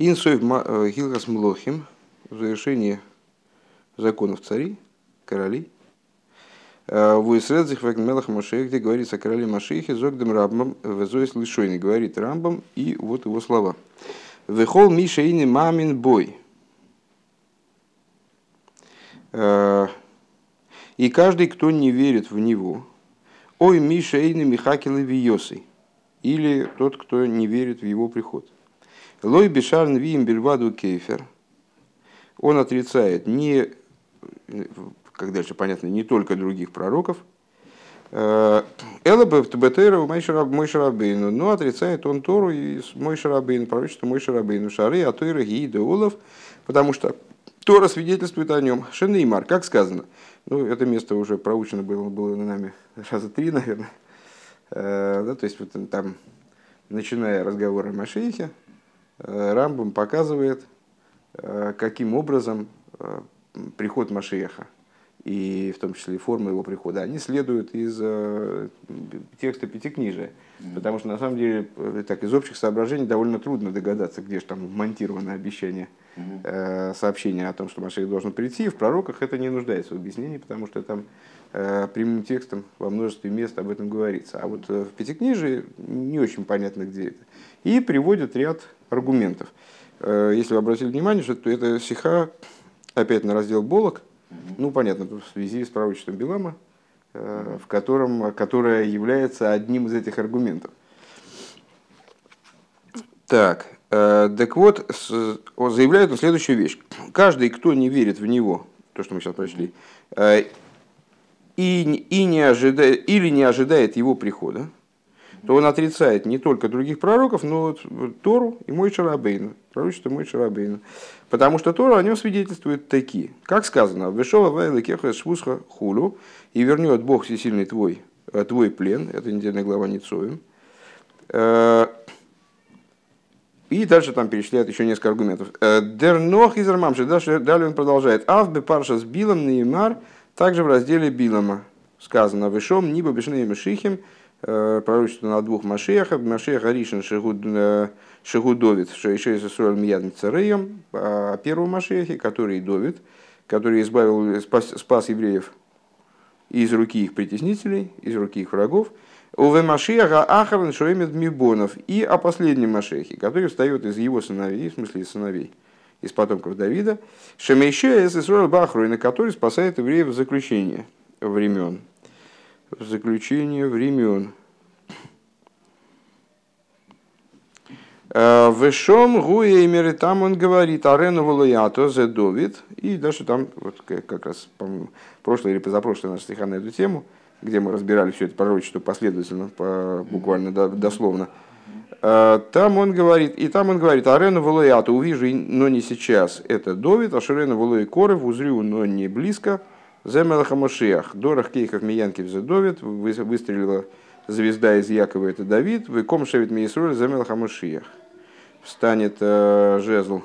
Инсоев Гилгас Млохим в завершении законов царей, королей. Вуисредзих Мелах Машех, где говорится о короле Машехе, Зогдем Рамбам, Везоис Лишойни, говорит Рамбам, и вот его слова. Вехол Миша ини мамин бой. И каждый, кто не верит в него, ой Миша ини Михакилы Виосы, или тот, кто не верит в его приход. Лой бешарн виим бельваду кейфер. Он отрицает не, как дальше понятно, не только других пророков. Э, Элаба Бетейра мой Шарабейну, но отрицает он Тору и мой Шарабейну, пророчество мой Шарабейну, Шары, Атойра, Гиида, Олов, потому что Тора свидетельствует о нем. Шенеймар, как сказано. Ну, это место уже проучено было, было нами раза три, наверное. Э, да, то есть вот там, начиная разговор о Машихе, Рамбам показывает, э, каким образом э, приход Машеха и в том числе и форма его прихода, они следуют из текста Пятикнижия. Потому что на самом деле так, из общих соображений довольно трудно догадаться, где же там монтировано обещание, сообщение о том, что Машех должен прийти. В пророках это не нуждается в объяснении, потому что там прямым текстом во множестве мест об этом говорится. А вот в Пятикнижии не очень понятно, где это. И приводят ряд аргументов. Э, если вы обратили внимание, что это сиха опять на раздел Болок, ну, понятно, в связи с пророчеством Билама, э, в котором, которое является одним из этих аргументов. Так, э, так вот, он заявляет на следующую вещь. Каждый, кто не верит в него, то, что мы сейчас прочли, и, и не ожидает, или не ожидает его прихода, то он отрицает не только других пророков, но Тору и мой Шарабейну, пророчество мой Шарабейну. Потому что Тора о нем свидетельствует такие. Как сказано, «Вешова вайла кеха швусха хулю» и вернет Бог всесильный твой, э, твой плен, это недельная глава Ницоем. Э, и дальше там перечисляет еще несколько аргументов. «Э, Дернох из Армамши, далее он продолжает. Авбе парша с Билом Неймар, также в разделе Билама сказано, «Вешом ниба бешней мешихим, Э, пророчество на двух Машехах, Машех Аришин Шигудовит, что еще из Исруэль Мияд Цареем, о первом Машехе, который Довид, который избавил, спас, спас евреев из руки их притеснителей, из руки их врагов, Уве Машеха Ахаран Шоемед Мибонов. И о последнем Машехе, который встает из его сыновей, в смысле из сыновей, из потомков Давида, Шемейше из Исруэль Бахруина, который спасает евреев в заключение времен заключение времен. Э, Вешом Гуэймер, там он говорит, Арену Валуято за Довид, и дальше там, вот как раз, по прошлое или позапрошлое наша стиха на эту тему, где мы разбирали все это пророчество последовательно, по, буквально дословно, э, там он говорит, и там он говорит, Арену Валуято увижу, но не сейчас, это Довид, а Шарену Валуи Коров узрю, но не близко, Земелаха Машиах, Дорах Кейхов Миянкив Довид, выстрелила звезда из Якова, это Давид, Выком Шевит Миисруль Земелаха Машиах. Встанет э, жезл,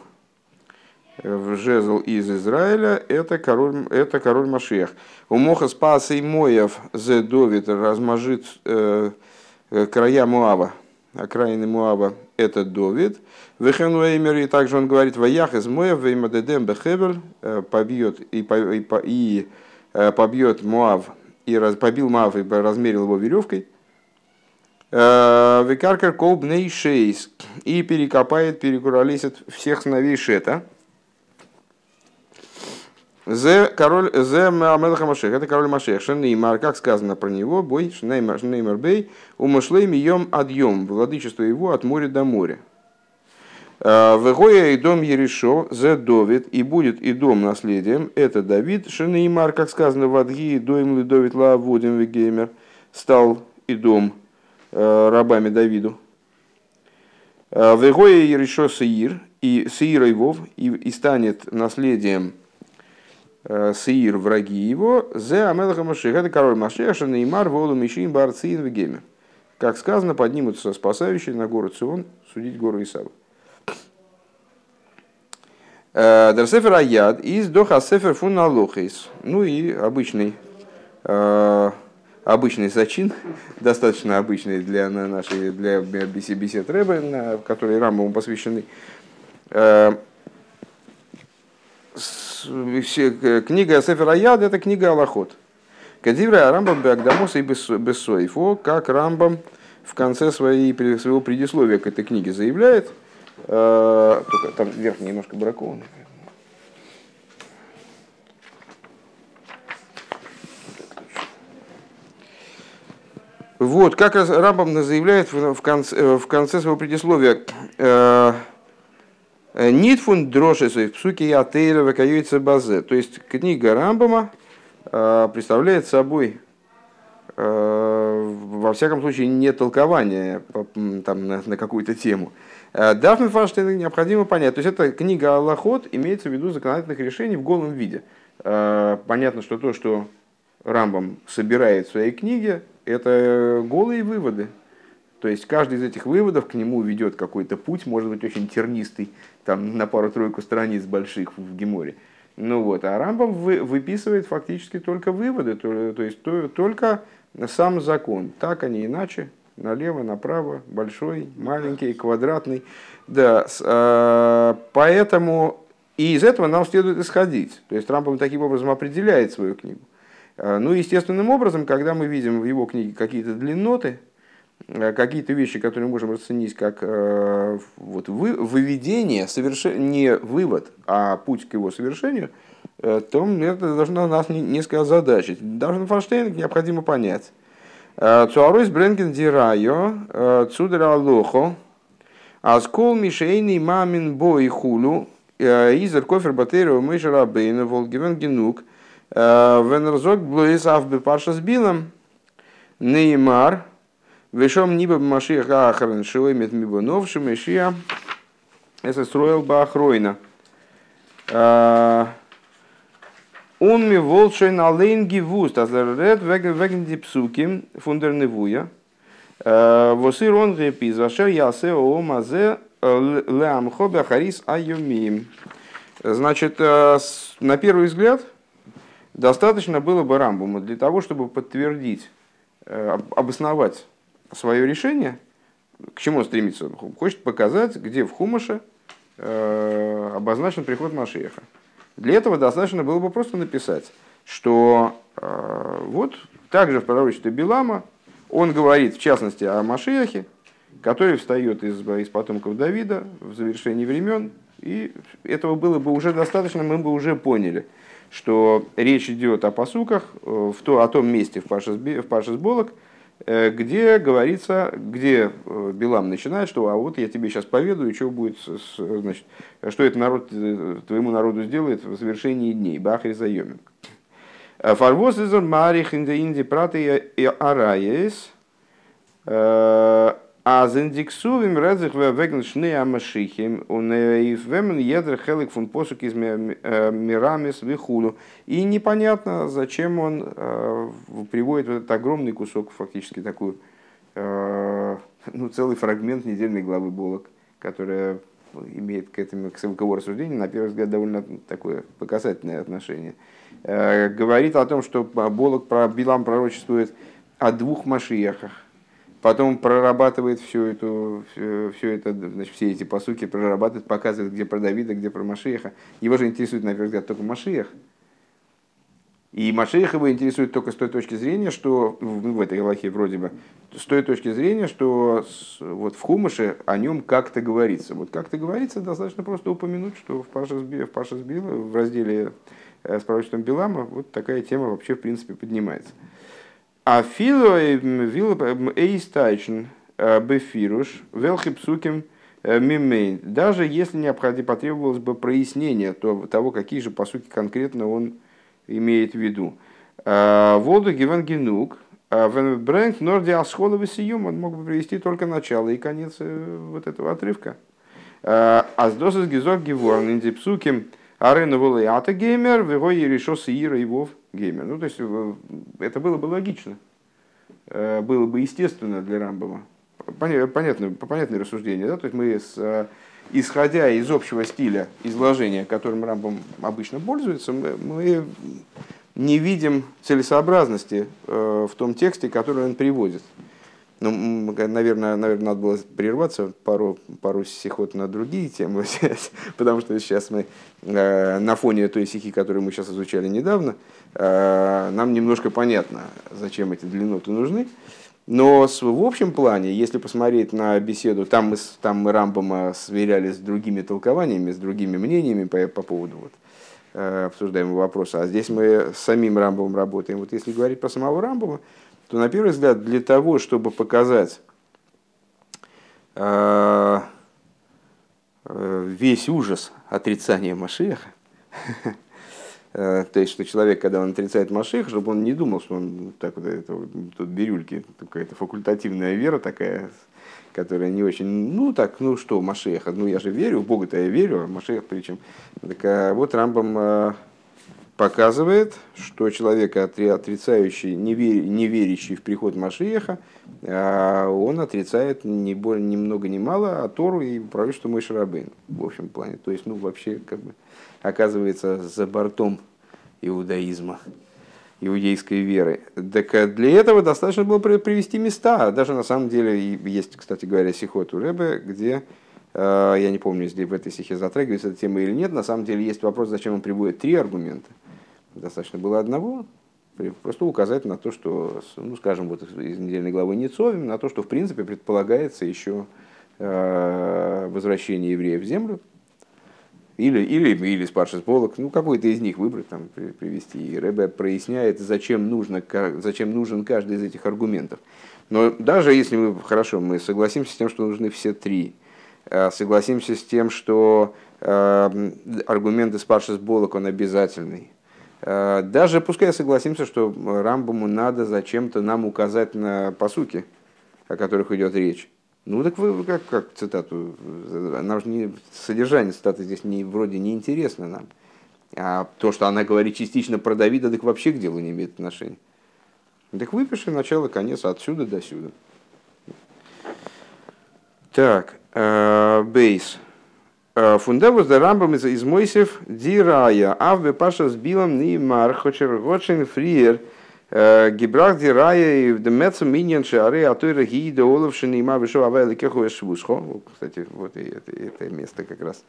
в жезл из Израиля, это король, это король Машиах. У Моха спас и Моев Зе Довид размажит э, края Муава, окраины Муава, это Довид. Вехенуэймер, и также он говорит, Ваях из Моев, Веймадедем Бехевель, э, побьет и, и, и Э, побьет Муав и раз, побил Муав и размерил его веревкой. Э, Викаркар колбней шейс и перекопает, перекуролесит всех сыновей Шета. Зе король Зе Мамелха Машех, это король Машех. Шенеймар, как сказано про него, бой Шенеймар Бей, умышлей мием адьем, владычество его от моря до моря. Э, Вегоя и дом Еришо, зе Довид, и будет и дом наследием, это Давид, Шенеймар, как сказано в Адги, доим ли Довид Лавудим Вегеймер, стал и дом э, рабами Давиду. Э, Вегоя Еришо Сеир, и Сеир Ивов, и, и станет наследием Сеир, враги его, зе Амелаха Машех, это король Машех, Шенеймар, Волу Мишин, Барцин Вегеймер. Как сказано, поднимутся спасающие на гору Цион судить гору Исава. Э, Дерсефер Аяд из Доха Сефер Фун Алохейс. Ну и обычный, э, обычный зачин, достаточно обычный для нашей для бесед Рэбе, которые Рамбаму посвящены. Книга Сефер Аяд – это книга Аллахот. Кадивра Рамбам Беагдамоса и Бессоифо, как Рамбам в конце своей, своего предисловия к этой книге заявляет, только там верх немножко бракованный. Вот, как раз Рамбам заявляет в конце, э, в конце своего предисловия, э, Нитфун дрошесой в псуке Ятейра вакаюется базе. То есть книга Рамбама э, представляет собой во всяком случае, не толкование там, на, на какую-то тему. Дафны Фанштейн необходимо понять. То есть это книга Аллахот имеется в виду законодательных решений в голом виде. Понятно, что то, что Рамбам собирает в своей книге, это голые выводы. То есть каждый из этих выводов к нему ведет какой-то путь, может быть очень тернистый, там на пару-тройку страниц больших в Геморе. Ну вот, а Рамбам выписывает фактически только выводы, то, то есть то, только сам закон. Так, а не иначе. Налево, направо, большой, маленький, квадратный. Да, а, поэтому и из этого нам следует исходить. То есть Рамбам таким образом определяет свою книгу. Э, ну, естественным образом, когда мы видим в его книге какие-то длинноты, э, какие-то вещи, которые мы можем расценить как э, вот, вы, выведение, совершен... не вывод, а путь к его совершению, то это должно нас несколько озадачить. Даже Фанштейн необходимо понять. Цуаройс Бренген Дирайо, Цудера Лохо, Аскол Мишейный Мамин Бой Хулю, Изер Кофер Батерио Мышера Бейна Волгивен Генук – Венерзок блуис авбе парша с билом. Неймар. Вешом ниба машиях ахарен шиоймет мибо новшим ишия. Это строил бахройна. Он ми волшен алейн гивуст, а заред веген ди псуки фундерневуя. Восир он репиз, вашер ясе о мазе леамхо бахарис айомим. Значит, на первый взгляд, Достаточно было бы Рамбуму для того, чтобы подтвердить, э, обосновать свое решение, к чему он стремится. Он хочет показать, где в Хумаше э, обозначен приход Машеха. Для этого достаточно было бы просто написать, что э, вот также в пророчестве Билама он говорит, в частности, о Машехе, который встает из, из потомков Давида в завершении времен, и этого было бы уже достаточно, мы бы уже поняли – что речь идет о посуках э, в то, о том месте в Пашес, в Пашес Болок, э, где говорится, где э, Билам начинает, что а вот я тебе сейчас поведаю, что будет, с, значит, что это народ, твоему народу сделает в завершении дней. Бахри заемин. Фарвоз из Марих инди инди праты и араес. А зендиксувим резих веген шны амашихим, он и вемен едр хелик фун посук из мирамис вихулу. И непонятно, зачем он э, приводит вот этот огромный кусок, фактически такую, э, ну, целый фрагмент недельной главы Болок, которая имеет к этому, к его рассуждению, на первый взгляд, довольно такое показательное отношение. Э, говорит о том, что Болок про Билам пророчествует о двух машиях потом прорабатывает всю эту, все, все это, значит, все эти посуки, прорабатывает, показывает, где про Давида, где про Машиеха. Его же интересует, на первый взгляд, только Машиех. И Машиех его интересует только с той точки зрения, что ну, в этой Галахе вроде бы, с той точки зрения, что вот в Хумыше о нем как-то говорится. Вот как-то говорится, достаточно просто упомянуть, что в Сбила, в, Сбила, в разделе э, с пророчеством Билама вот такая тема вообще в принципе поднимается. А фило эйстайчен э, бефируш велхипсуким э, мимейн. Даже если необходимо потребовалось бы прояснение того, какие же посуки конкретно он имеет в виду. Э, Воду гивен генук, Брэнк Норди Асхоловый Сиюм, он мог бы привести только начало и конец вот этого отрывка. Аздосис Гизок Геворн, Индипсуким, Арена Волеята Геймер, Вего Еришос Ира и Вов геймер. Ну, то есть э, это было бы логично, э, было бы естественно для Рамбома. Понятно, понятное рассуждение. Да? То есть мы, с, э, исходя из общего стиля изложения, которым Рамбом обычно пользуется, мы, мы не видим целесообразности в том тексте, который он приводит. Ну, наверное, наверное, надо было прерваться пару, пару сихот на другие темы, потому что сейчас мы э, на фоне той стихи, которую мы сейчас изучали недавно, э, нам немножко понятно, зачем эти длинноты нужны. Но в общем плане, если посмотреть на беседу, там мы, там мы Рамбома сверяли с другими толкованиями, с другими мнениями по, по поводу вот, э, обсуждаемого вопроса, а здесь мы с самим Рамбомом работаем. Вот если говорить про самого Рамбома, то на первый взгляд для того, чтобы показать э, э, весь ужас отрицания Машеха, э, то есть, что человек, когда он отрицает Машех, чтобы он не думал, что он так вот, это, тут бирюльки, какая-то факультативная вера такая, которая не очень, ну так, ну что, Машеха, ну я же верю, в Бога-то я верю, а Машех причем. Так а вот Рамбам показывает, что человек, отрицающий, не, вер, не верящий в приход Машиеха, а он отрицает ни, более, ни много ни мало, а Тору и пророчество мой Шарабейн в общем плане. То есть, ну, вообще, как бы, оказывается за бортом иудаизма, иудейской веры. Так для этого достаточно было привести места. Даже на самом деле есть, кстати говоря, сихот у Рэбе, где э, я не помню, если в этой стихе затрагивается эта тема или нет. На самом деле есть вопрос, зачем он приводит три аргумента. Достаточно было одного, просто указать на то, что, ну, скажем, вот из недельной главы Ницовим, на то, что в принципе предполагается еще э, возвращение евреев в землю, или, или, или с Паршис Болок, ну, какой-то из них выбрать, там, привести. И Рэбе проясняет, зачем, нужно, зачем нужен каждый из этих аргументов. Но даже если мы, хорошо, мы согласимся с тем, что нужны все три, э, согласимся с тем, что э, аргумент из Паршис Болок, он обязательный, Э, даже пускай согласимся, что Рамбаму надо зачем-то нам указать на посуки, о которых идет речь. Ну так вы как, как цитату, нам же не, содержание цитаты здесь не, вроде не интересно нам. А то, что она говорит частично про Давида, так вообще к делу не имеет отношения. Так выпиши начало, конец, отсюда до сюда. Так, э, бейс. Э, Фундевус да рамбам из, из Мойсев дирая, а в паша с билом ни мар хочер гочин фриер э, гибрах дирая и в демецу миньян шары, а то и раги да оловшин и ма вышел авай кеху швусхо. Кстати, вот это, это место как раз.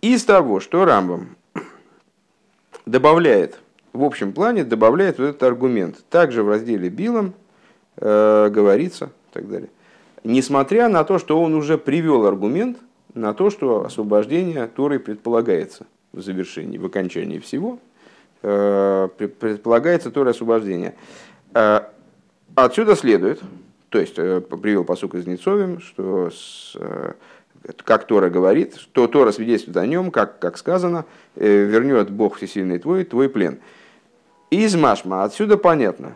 Из того, что Рамбам добавляет, в общем плане добавляет вот этот аргумент. Также в разделе Билом говорится и так далее несмотря на то, что он уже привел аргумент на то, что освобождение Торы предполагается в завершении, в окончании всего, э, предполагается Торы освобождение. Э, отсюда следует, то есть э, привел посук из Нецовим, что с, как Тора говорит, что Тора свидетельствует о нем, как, как сказано, вернет Бог всесильный твой, твой плен. Из Машма отсюда понятно,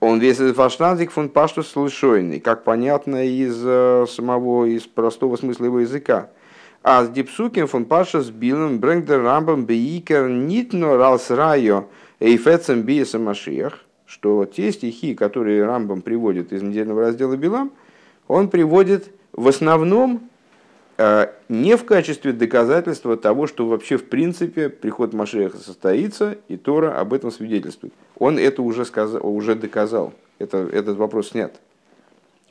он весь этот фаштандик фон пашту слышойный, как понятно из э, самого, из простого смысла его языка. А с дипсуким фон пашту с билом брэнгдер рамбам бейкер нитно ралс райо эйфецем биесом машиях, что те стихи, которые Рамбам приводит из недельного раздела Билам, он приводит в основном не в качестве доказательства того, что вообще в принципе приход Машеха состоится, и Тора об этом свидетельствует он это уже, сказал, уже доказал. Это, этот вопрос снят.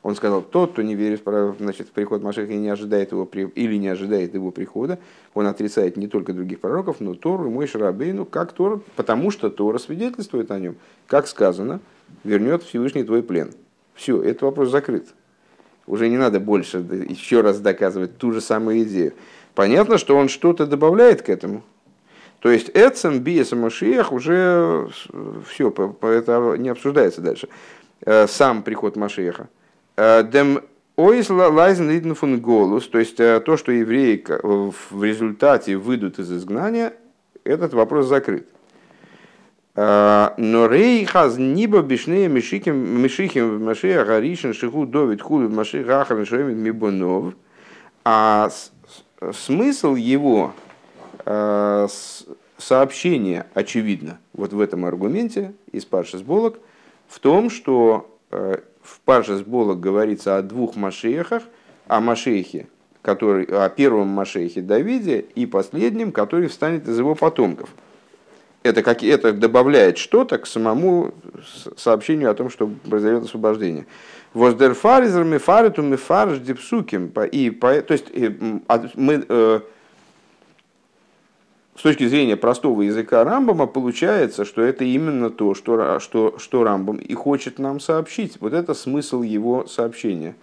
Он сказал, тот, кто не верит значит, в приход Машеха и не ожидает его, или не ожидает его прихода, он отрицает не только других пророков, но Тору, мой Шарабейну, как Тора, потому что Тора свидетельствует о нем. Как сказано, вернет Всевышний твой плен. Все, этот вопрос закрыт. Уже не надо больше еще раз доказывать ту же самую идею. Понятно, что он что-то добавляет к этому, то есть Эцем, Биес Машиях уже все, это не обсуждается дальше. Э, сам приход Машиеха. Дем Ойс лайзен лиден фун голус, то есть э, то, что евреи в результате выйдут из изгнания, этот вопрос закрыт. Но рей хаз нибо бишнее мишихим мишихим машия гаришин шиху довид хули маших ахар мибонов. А смысл его сообщение, очевидно, вот в этом аргументе из Паршис Болок, в том, что э, в Паршис Болок говорится о двух Машехах, о Машехе, который, о первом Машехе Давиде и последнем, который встанет из его потомков. Это, как, это добавляет что-то к самому сообщению о том, что произойдет освобождение. Воздерфаризер мифариту мифарш дипсуким. И, то есть мы, э, с точки зрения простого языка Рамбама получается, что это именно то, что, что, что Рамбам и хочет нам сообщить. Вот это смысл его сообщения.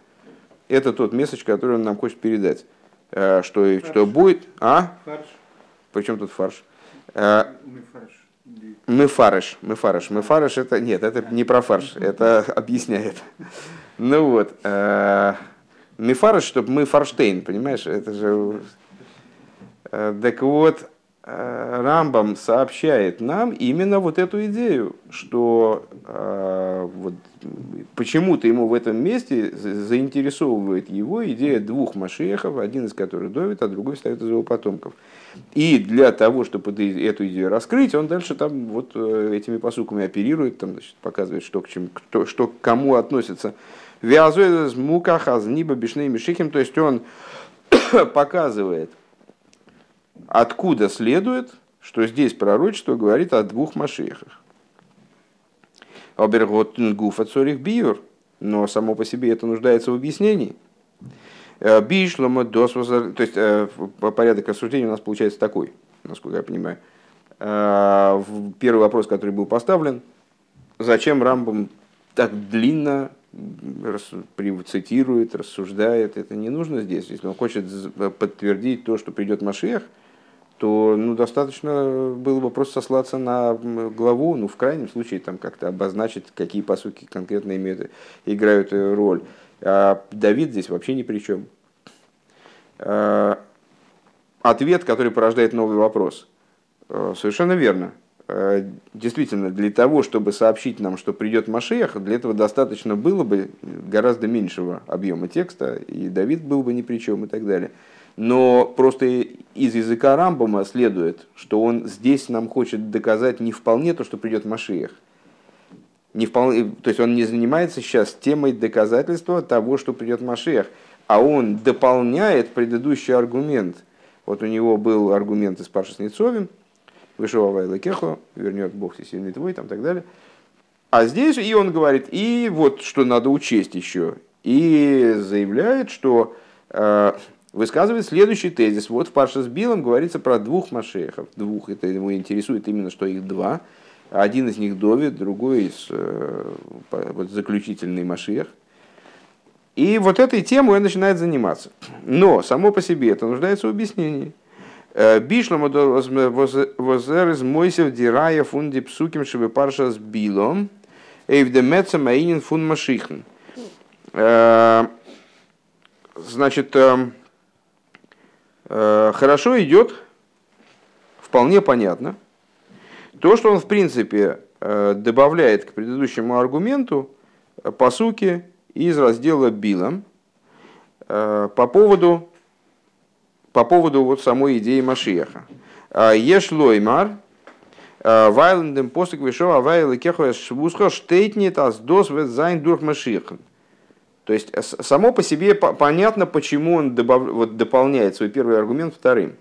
Это тот месседж, который он нам хочет передать. Э, что, что будет... А? Фарш. Причем тут фарш? Э, мы фарш, мы фарш, мы фарш это нет, это не про фарш, это объясняет. Ну вот, э, мы фарш, чтобы мы фарштейн, понимаешь, это же. Э, так вот, Рамбам сообщает нам именно вот эту идею, что э, вот, почему-то ему в этом месте заинтересовывает его идея двух машехов, один из которых Довид, а другой стоит из его потомков. И для того, чтобы эту идею раскрыть, он дальше там вот э, этими посылками оперирует, там, значит, показывает, что к, чему, кто, что к кому относится. Вязует мукахаз, ниба бишней мишихим, то есть он показывает, откуда следует, что здесь пророчество говорит о двух машехах. Оберготен гуфа цорих биюр, но само по себе это нуждается в объяснении. Э, Бишлома дос, то есть э, порядок рассуждения у нас получается такой, насколько я понимаю. Э, первый вопрос, который был поставлен, зачем Рамбам так длинно цитирует, рассуждает, это не нужно здесь. Если он хочет подтвердить то, что придет Машех, то ну, достаточно было бы просто сослаться на главу, ну, в крайнем случае, там как-то обозначить, какие посуки конкретно имеют, играют роль. А Давид здесь вообще ни при чем. А, ответ, который порождает новый вопрос. Совершенно верно. Действительно, для того, чтобы сообщить нам, что придет Машех, для этого достаточно было бы гораздо меньшего объема текста, и Давид был бы ни при чем и так далее. Но просто из языка Рамбома следует, что он здесь нам хочет доказать не вполне то, что придет Машиях. Не вполне, то есть он не занимается сейчас темой доказательства того, что придет Машиях, а он дополняет предыдущий аргумент. Вот у него был аргумент из Паши Снецовим, вышел Авайла Кехо, вернет Бог сильный твой, там так далее. А здесь и он говорит, и вот что надо учесть еще, и заявляет, что э, высказывает следующий тезис. Вот в Парше с Билом говорится про двух Машехов. Двух. Это его интересует именно, что их два. Один из них Довид, другой из, э, вот, заключительный Машех. И вот этой темой он начинает заниматься. Но само по себе это нуждается в объяснении. Э, Бишлом возер из Мойсев дирая фунди псуким шибы парша с билом, эйвдемеца маинин фун машихн. Э, значит, эм, хорошо идет, вполне понятно. То, что он, в принципе, э, добавляет к предыдущему аргументу э, по сути из раздела Билом по поводу, по поводу вот самой идеи Машиеха. Еш лоймар, вайлендем посок вишова вайлы кехуя швусха штейтнит аз дос зайн дух Машиеха. То есть само по себе понятно, почему он добав... вот, дополняет свой первый аргумент вторым.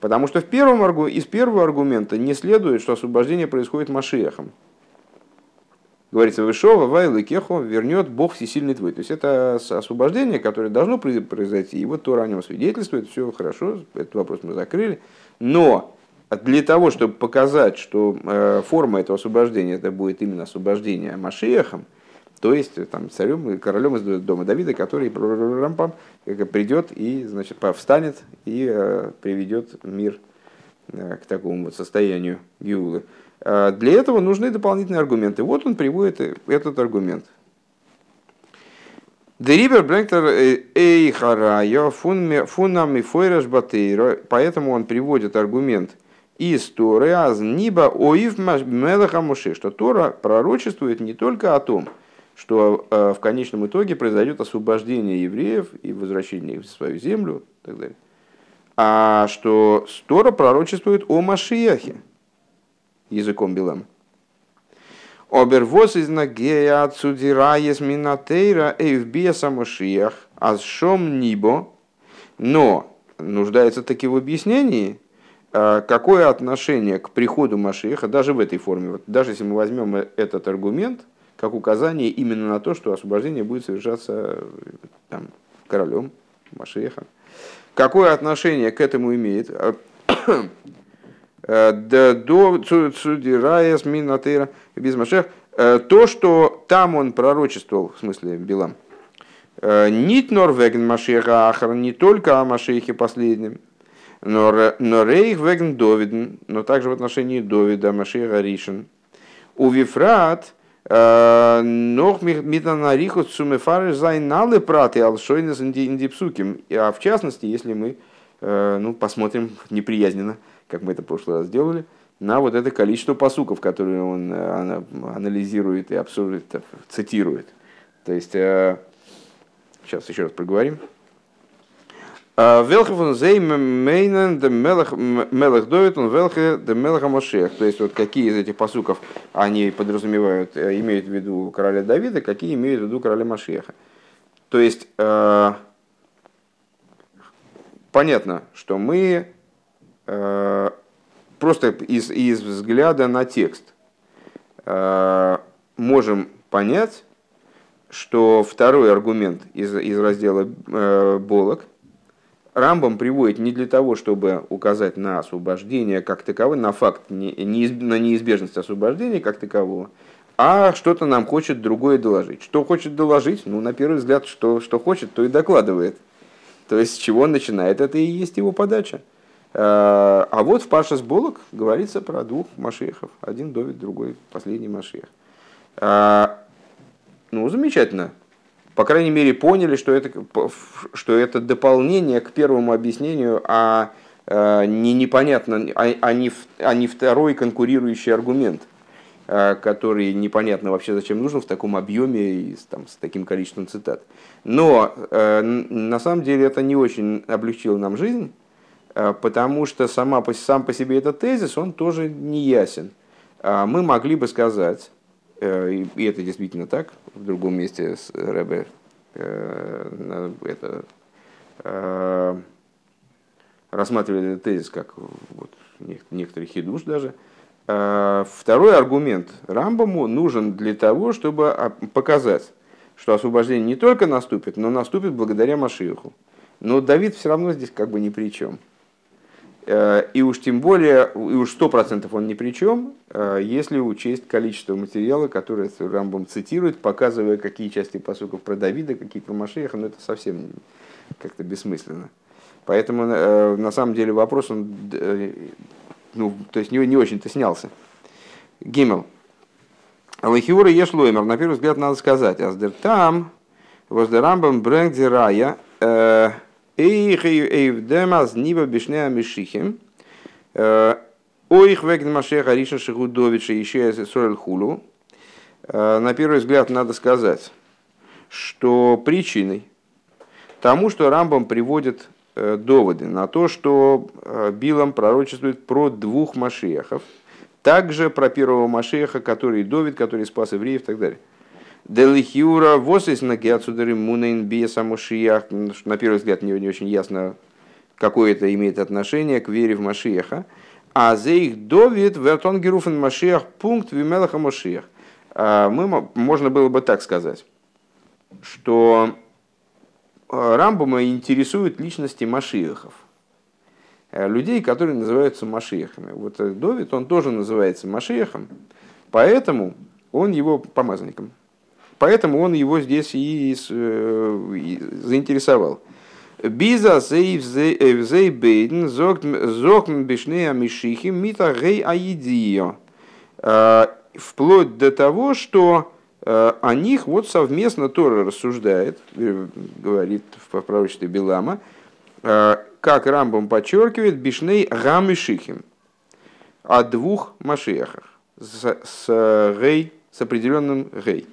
Потому что в первом, из первого аргумента не следует, что освобождение происходит Машиехом. Говорится, Вышова, Вайл и Кехо вернет Бог всесильный твой. То есть это освобождение, которое должно произойти. И вот Тора о нем свидетельствует, все хорошо, этот вопрос мы закрыли. Но для того, чтобы показать, что э, форма этого освобождения это будет именно освобождение Машиехом, то есть э, там, царем, королем из дома Давида, который придет и значит, встанет и э, приведет мир э, к такому вот состоянию Гиулы. Для этого нужны дополнительные аргументы. Вот он приводит этот аргумент. Дерибер Бренктер Эйхарайо фунами фойраш батейро. Поэтому он приводит аргумент из Торы аз ниба оив мелаха муши, что Тора пророчествует не только о том, что э, в конечном итоге произойдет освобождение евреев и возвращение их в свою землю и так далее. А что Стора пророчествует о Машияхе языком Билама. Обервоз из Нагея отсудираес минатейра эйвбеса а с шом нибо. Но нуждается таки в объяснении, какое отношение к приходу Машеха, даже в этой форме, вот даже если мы возьмем этот аргумент, как указание именно на то, что освобождение будет совершаться там, королем Машехом. Какое отношение к этому имеет? До Цудирая Сминатейра без Машех. То, что там он пророчествовал, в смысле Билам, Нит Норвеген Машеха Ахар, не только о Машехе последнем, но Рейх Веген Довиден, но также в отношении Довида Машеха Ришин. У Вифрат – Нох митанариху сумефарыш зайналы праты алшойнес индипсуким. А в частности, если мы э, ну, посмотрим неприязненно, как мы это в прошлый раз сделали, на вот это количество посуков, которые он э, анализирует и обсуждает, цитирует. То есть, сейчас э, еще раз проговорим. Велхе фон зей мейнен де мелех довид, он велхе де мелеха Машех. То есть, вот какие из этих посуков они подразумевают, э, имеют в виду короля Давида, какие имеют в виду короля Машеха. То есть, э, понятно, что мы э, просто из, из взгляда на текст можем понять, что второй аргумент из, из раздела Болок – Рамбам приводит не для того, чтобы указать на освобождение как таковое, на факт, на неизбежность освобождения как такового, а что-то нам хочет другое доложить. Что хочет доложить? Ну, на первый взгляд, что, что хочет, то и докладывает. То есть, с чего начинает, это и есть его подача. А, а вот в Пашас Болок говорится про двух машехов. Один Довид, другой последний машех. А, ну, замечательно по крайней мере, поняли, что это, что это дополнение к первому объяснению, а э, не непонятно, а, а, не, а не второй конкурирующий аргумент, э, который непонятно вообще зачем нужен в таком объеме и там, с таким количеством цитат. Но э, на самом деле это не очень облегчило нам жизнь, потому что сама, сам по себе этот тезис, он тоже не ясен. Мы могли бы сказать, и это действительно так, в другом месте с э, это, э, рассматривали этот тезис как вот, некоторый хидуш даже. Второй аргумент Рамбаму нужен для того, чтобы показать, что освобождение не только наступит, но наступит благодаря Машиху. Но Давид все равно здесь как бы ни при чем. Э, и уж тем более, и уж сто процентов он ни при чем, э, если учесть количество материала, которое Рамбом цитирует, показывая, какие части посуков про Давида, какие про Машеха, но это совсем как-то бессмысленно. Поэтому, э, на самом деле, вопрос, он, ну, то есть не, не очень-то снялся. Гимел. Лахиура ешлоймер, на первый взгляд, надо сказать, аздер там, эйвдемаз нива бишнеа мишихим. Оих веген машеха риша шигудовича еще сорель хулу. На первый взгляд надо сказать, что причиной тому, что Рамбам приводит э, доводы на то, что э, Билам пророчествует про двух машехов, также про первого машеха, который Довид, который спас евреев и так далее. Делихиура восис на геацудары мунейн биеса мушиях. На первый взгляд не, не очень ясно, какое это имеет отношение к вере в Машиеха. А за их довид вертон геруфен Машиях пункт вимелаха Машиях. А, мы, можно было бы так сказать, что а, Рамбома интересуют личности Машиехов. Э, людей, которые называются Машиехами. Вот Довид, он тоже называется Машиехом, поэтому он его помазанником. Поэтому он его здесь и, э, и заинтересовал. Биза зей бейден зогн бешнея мишихи мита гей аидио. А, вплоть до того, что э, о них вот совместно Тора рассуждает, э, говорит в пророчестве Белама, как Рамбом подчеркивает, бишней гамишихим, о двух машиахах с, с, гей, с определенным гей.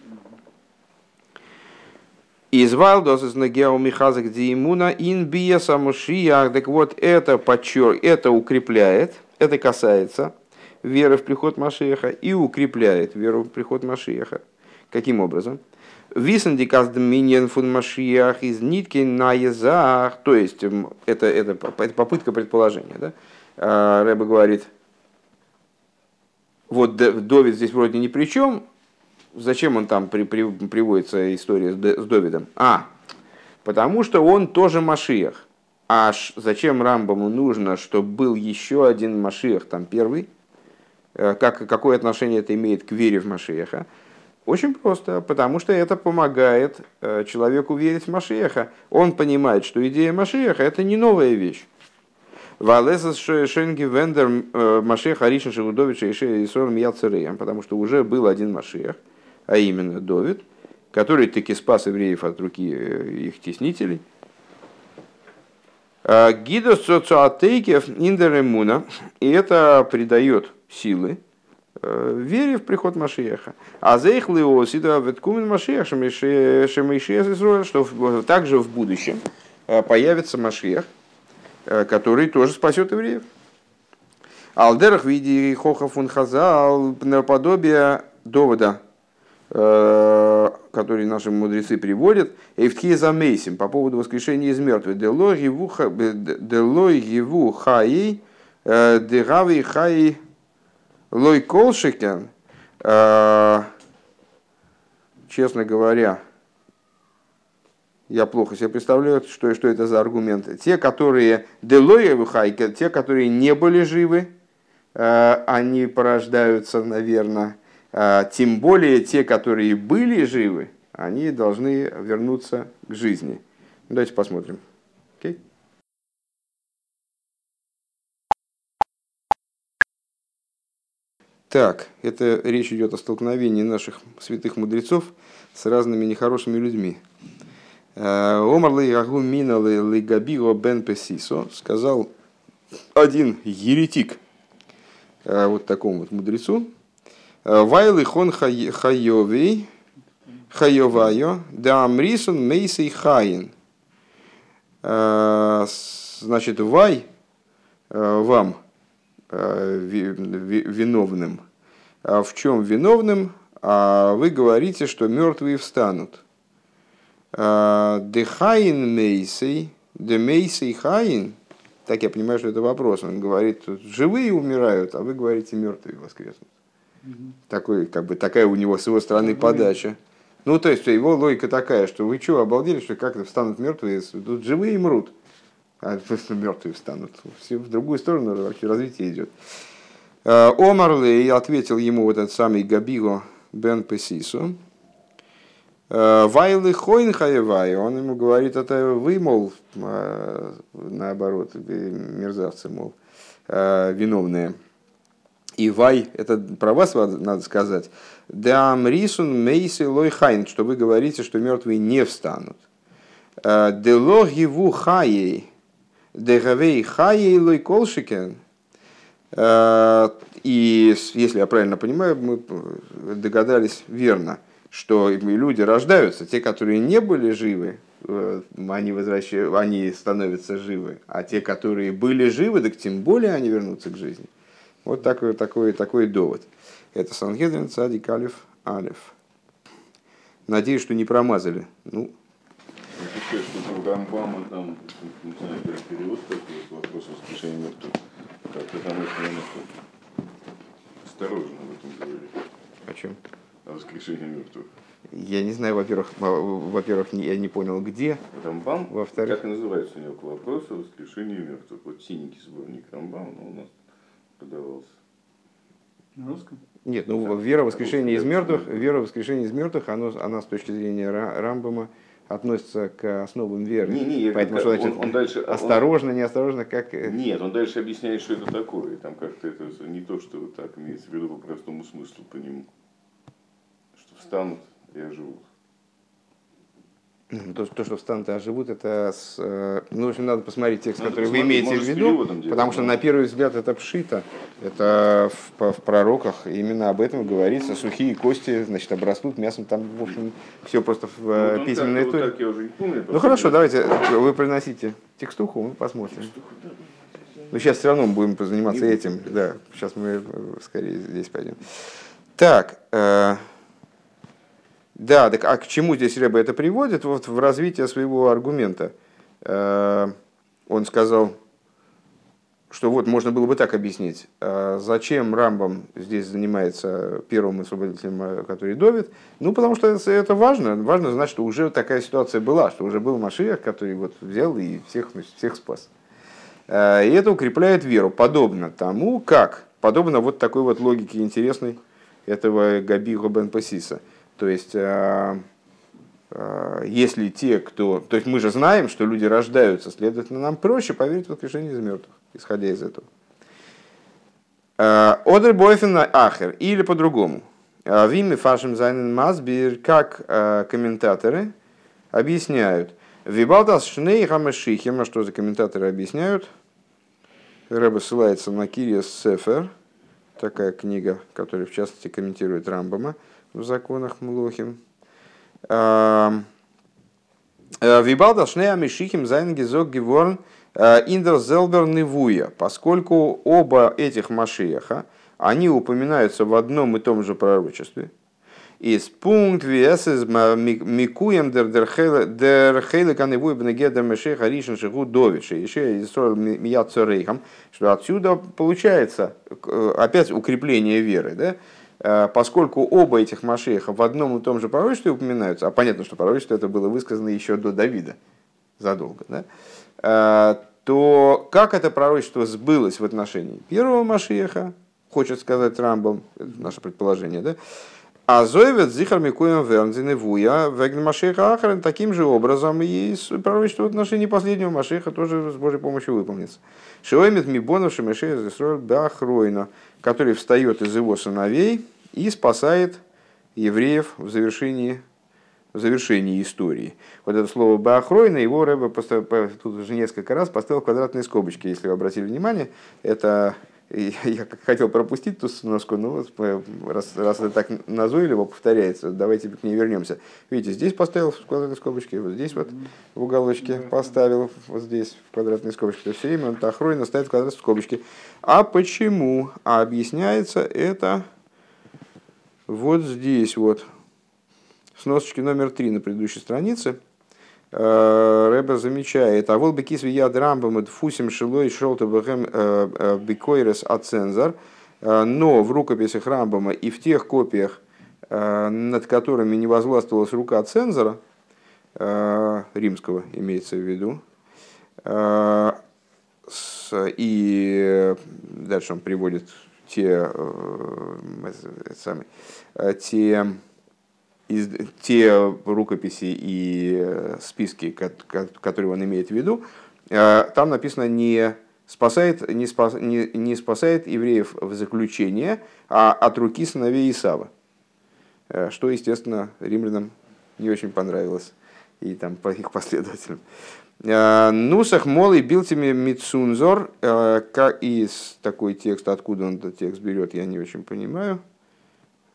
Извал досыс на геомихазак диимуна ин бия самушиях. Так вот, это подчер, это укрепляет, это касается веры в приход Машеха и укрепляет веру в приход Машеха. Каким образом? Висендикас доминьен фун Машиях из нитки на езах. То есть, это, это, это попытка предположения. Да? А, Рэба говорит, вот Довид здесь вроде ни при чем, зачем он там при, при, приводится история с, с Довидом? А, потому что он тоже Машиях. А зачем Рамбаму нужно, чтобы был еще один Машиях, там первый? Э, как, какое отношение это имеет к вере в Машиеха? Очень просто, потому что это помогает э, человеку верить в Машиеха. Он понимает, что идея Машиеха – это не новая вещь. Валесас Шенги Вендер э, Машех Аришин Шелудович и Исором Яцереем, потому что уже был один Машех, а именно Довид, который таки спас евреев от руки их теснителей – Э, Гидос социатейкев индеремуна, и это придает силы э, вере в приход Машиеха. А за их леосида веткумен Машиех, что также в будущем э, появится Машиех, который тоже спасет евреев. Алдерах в виде Хоха фунхазал наподобие довода который наши мудрецы приводят, Эйфтхи Замейсим по поводу воскрешения из мертвых. Делой его хаи, э, дегави хаи лой колшикен. Э, честно говоря, я плохо себе представляю, что, что это за аргументы. Те, которые делоевы хайка, те, которые не были живы, э, они порождаются, наверное, тем более те, которые были живы, они должны вернуться к жизни. Давайте посмотрим. Так, это речь идет о столкновении наших святых мудрецов с разными нехорошими людьми. А, Омарлы Агу Миналы Лигабиго Бен Песисо сказал один еретик а, вот такому вот мудрецу, ווי לכון חייבי, חייביא, דאמריתון מיתי חיין. Э, значит, вай э, вам э, виновным. А в чем виновным? А вы говорите, что мертвые встанут. דחיין מיתי, דמיתי חיין. Так я понимаю, что это вопрос. Он говорит, живые умирают, а вы говорите, мертвые воскреснут. Такой, как бы, такая у него с его стороны подача. Ну, то есть, его логика такая, что вы что, обалдели, что как-то встанут мертвые, тут живые мрут, а мертвые встанут. Все в другую сторону вообще развитие идет. А, Омарлей ответил ему вот этот самый Габиго Бен Песису. А, Вайлы Хойн Хаевай, он ему говорит, это вы, мол, а, наоборот, мерзавцы, мол, виновные. И вай, это про вас надо сказать. דאמריתון מיתי לא חיין, что вы говорите, что мертвые не встанут. דלא הוו חיי, דהוי חיי לא כל שכן. Э, и если я правильно понимаю, мы догадались верно, что люди рождаются, те, которые не были живы, э, они, возвращаются, они становятся живы, а те, которые были живы, так тем более они вернутся к жизни. Вот такой, такой, такой довод. Это Сангедрин Цадик Алиф Алиф. Надеюсь, что не промазали. Ну, Рамбама там, не знаю, перевод такой вопрос воскрешения мертвых. Как-то там это осторожно об этом говорили. О чем? О воскрешении мертвых. Я не знаю, во-первых, во-первых, я не понял, где. Рамбам, во-вторых... как называется у него вопрос о воскрешении мертвых. Вот синенький сборник Рамбам, но у нас продавался. На русском? Нет, ну вера в воскрешение из мертвых, вера в воскрешение из мертвых, она, она с точки зрения Рамбама относится к основам веры. Не, не, Поэтому что значит он, он дальше, осторожно, он, неосторожно, как... Э, Нет, он дальше объясняет, что это такое. Там как-то это не то, что вот так имеется в виду по простому смыслу по нему. Что встанут и оживут. То, то, что встанут и оживут, это, с, э, ну, в общем, надо посмотреть текст, надо который вы имеете в виду, потому что на первый взгляд это пшито, это в, в пророках именно об этом говорится, сухие кости, значит, обрастут мясом, там, в общем, все просто в э, ну, письменной вот помню, Ну хорошо, давайте, вы приносите текстуху, мы посмотрим. Текстуху, да. Ну сейчас все равно мы будем заниматься этим, да, сейчас мы э, скорее здесь пойдем. Так, э, Да, так а к чему здесь Рэба это приводит? Вот в развитие своего аргумента. Э, он сказал, что вот можно было бы так объяснить, а зачем Рамбам здесь занимается первым освободителем, э, который довит. Ну, потому что это важно. Важно знать, что уже такая ситуация была, что уже был Машиях, который вот взял и всех, всех спас. Э, и это укрепляет веру, подобно тому, как, подобно вот такой вот логике интересной этого Габи Бен Пасиса. То есть, э, если те, кто... То есть мы же знаем, что люди рождаются, следовательно, нам проще поверить в воскрешение из мертвых исходя из этого. Э, Одер Бойфен Ахер, или по-другому. Э, Вими Фашем Зайнен Масбир, как э, комментаторы объясняют. Вибалдас Шней Хамашихим, а что за комментаторы объясняют? Рэба ссылается на Кириас Сефер, такая книга, которая в частности комментирует Рамбама в законах Млохим. Вибалдас Шней Амишихим Зайнен Гизок Геворн – Э, Индер Зелбер Невуя, поскольку оба этих Машиеха, они упоминаются в одном и том же пророчестве. Из пункт весес микуем дер дер хейле каневуя бнегеда мешеха ришен шигу довиши. Еще Исраил мия что отсюда получается э, опять укрепление веры, да? Э, поскольку оба этих Машеха в одном и том же пророчестве упоминаются, а понятно, что пророчество это было высказано еще до Давида, задолго, да? Э, то как это пророчество сбылось в отношении первого Машиеха, хочет сказать Рамбом, наше предположение, да? А Зоевет Зихар Микуем Вернзин Вуя Вегн Машеха Ахарен таким же образом и пророчество в отношении последнего Машеха тоже с Божьей помощью выполнится. Шиоймит Мибонов Шемешея Зисроил Бахройна, который встает из его сыновей и спасает евреев в завершении в завершении истории. Вот это слово «баахройна» его Рэбе тут уже несколько раз поставил квадратные скобочки, если вы обратили внимание. Это я хотел пропустить ту сноску, но вот раз, раз это так назойливо повторяется, давайте к ней вернемся. Видите, здесь поставил в квадратной скобочке, вот здесь вот в уголочке поставил, вот здесь в квадратной скобочке. То есть все время он Тахройна ставит в квадратной скобочке. А почему? А объясняется это вот здесь вот, сносочки номер три на предыдущей странице, Рэбе замечает, а вот бекис яд рамбам фусим шилой шелта бэхэм э, э, бекойрес ацензар, но в рукописях Рамбама и в тех копиях, над которыми не возгластвовалась рука цензора, римского имеется в виду, и дальше он приводит те, те из, те рукописи и э, списки, которые он имеет в виду, э, там написано не спасает, не, спас, не, не спасает евреев в заключение, а от руки сыновей Исава. Э, что, естественно, римлянам не очень понравилось и там по их последователям. Нусах молый билтими мицунзор, как из такой текст, откуда он этот текст берет, я не очень понимаю.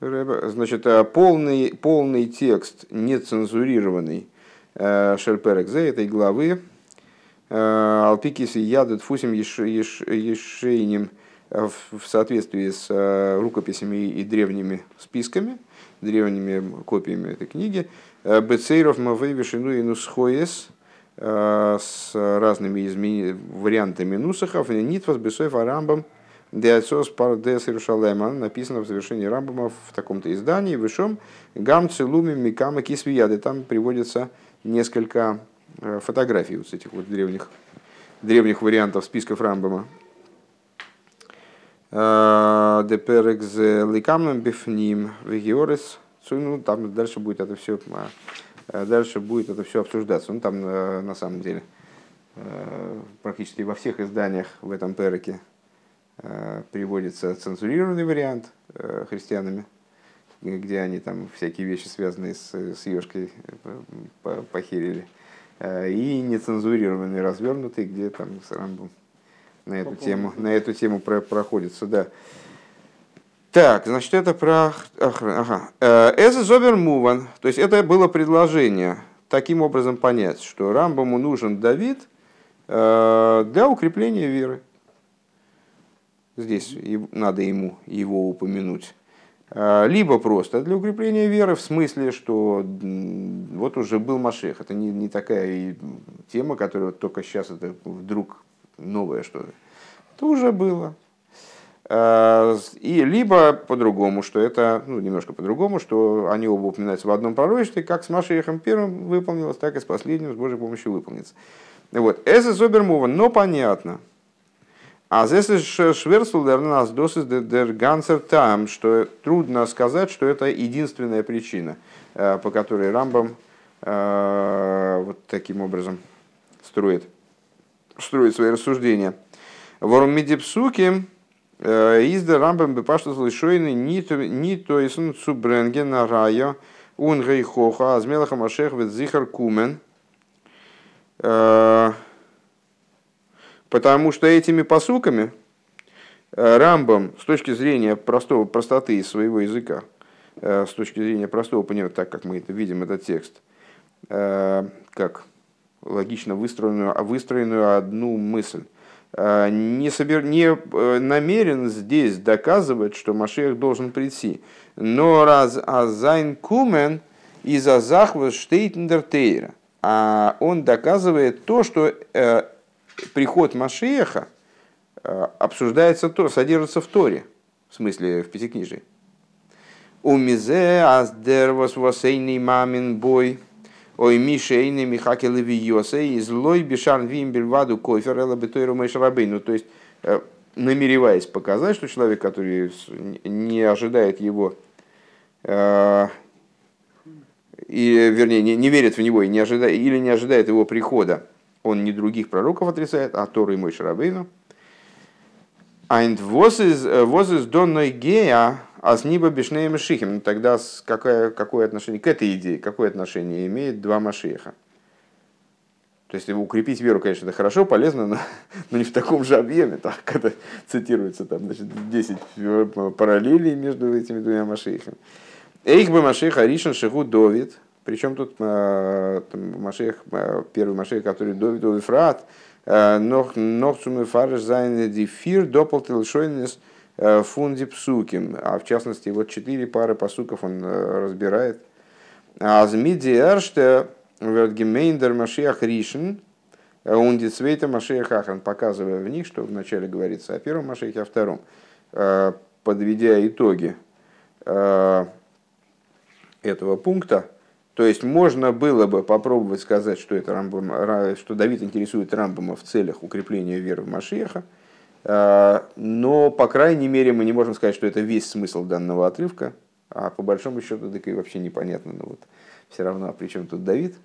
Значит, э, полный, полный текст, нецензурированный э, Шерперекзе этой главы, э, Алпикис и Ядут Фусим Ешейним в соответствии с рукописями и древними списками, древними копиями этой книги, Бецейров Мавейвишину и Нусхоес с разными измени... вариантами нусахов, Нитвас Бесоев Арамбам, Деацос Пардес Иерушалема, написано в завершении Рамбама в таком-то издании, вышом Гам Целуми Микама Кисвияды. Там приводится несколько э, фотографий вот этих вот древних, древних вариантов списков Рамбама. Э, Деперекс Ликамном Бифним Вегиорес. Ну, там дальше будет это все а, дальше будет это все обсуждаться. Ну, там э, на самом деле практически во всех изданиях в этом переке Э, приводится цензурированный вариант э, христианами, где они там всякие вещи, связанные с, с ешкой, э, похерили, и нецензурированный развернутый, где там с Рамбом на эту тему, на эту тему про, проходится, да. Так, значит, это про... Ага. Эза Зобер Муван. То есть, это было предложение таким образом понять, что Рамбаму нужен Давид для укрепления веры. Здесь надо ему его упомянуть. Э, либо просто для укрепления веры, в смысле, что вот уже был Машех. Это не, не такая тема, которая вот только сейчас это вдруг новое что-то. Это уже было. Э, и либо по-другому, что это, ну, немножко по-другому, что они оба упоминаются в одном пророчестве, как с Машехом первым выполнилось, так и с последним с Божьей помощью выполнится. Вот. Это Зобермова, но понятно. А здесь Шверсул для нас досыс дер гансер там, что трудно сказать, что это единственная причина, э, по которой Рамбам э, вот таким образом строит, строит свои рассуждения. Ворум мидипсуки, Э, из да рамбам бепашта слышойны ни то исун цубренген на рая ун гейхоха азмелаха машех вет зихар кумен. Э, потому что этими посуками э, Рамбам с точки зрения простого, простоты своего языка, с точки зрения простого понимания, так как мы это видим, этот текст, как логично выстроенную, выстроенную одну мысль, Э, не, собер... не э, намерен здесь доказывать, что Машех должен прийти. Но раз Азайн Кумен из Азахва Штейтендертейра, а он доказывает то, что э, приход Машеха э, обсуждается, то, содержится в Торе, в смысле в Пятикнижии. У мизе аздер восвасейный мамин бой – Ой, Мишейны, Михаки Левиоса, и злой Бишан Вимбель Ваду Койфер, Элла Бетойру Ну, то есть, э, намереваясь показать, что человек, который не ожидает его, э, и, вернее, не, не верит в него и не ожидает, или не ожидает его прихода, он не других пророков отрицает, а Тору и Мой Шарабейну. Айнд воз из донной гея, а с ниба бешнеем шихим, ну тогда какое, какое отношение к этой идее, какое отношение имеет два Машеха? То есть укрепить веру, конечно, это хорошо, полезно, но, но не в таком же объеме, так, когда цитируется там, значит, 10 параллелей между этими двумя Машехами. Эйх бы Машеха Ришин Шиху Довид, причем тут э, там, Машех, э, первый Машех, который Довид Овифрат, э, Нох Цумы Фареш Зайн Дифир Допалтил Шойнес – Э, фунди псуким, а в частности вот четыре пары посуков он разбирает. Азмиди эрште вертгемейндер машиах ришен, унди цвейта машиах ахан, показывая в них, что вначале говорится о первом машиахе, о втором, подведя итоги этого пункта, то есть можно было бы попробовать сказать, что, это Рамбам, что Давид интересует Рамбама в целях укрепления веры в Машеха, Э, но, по крайней мере, мы не можем сказать, что это весь смысл данного отрывка, а по большому счету, так и вообще непонятно. Но вот все равно, а при чем тут Давид?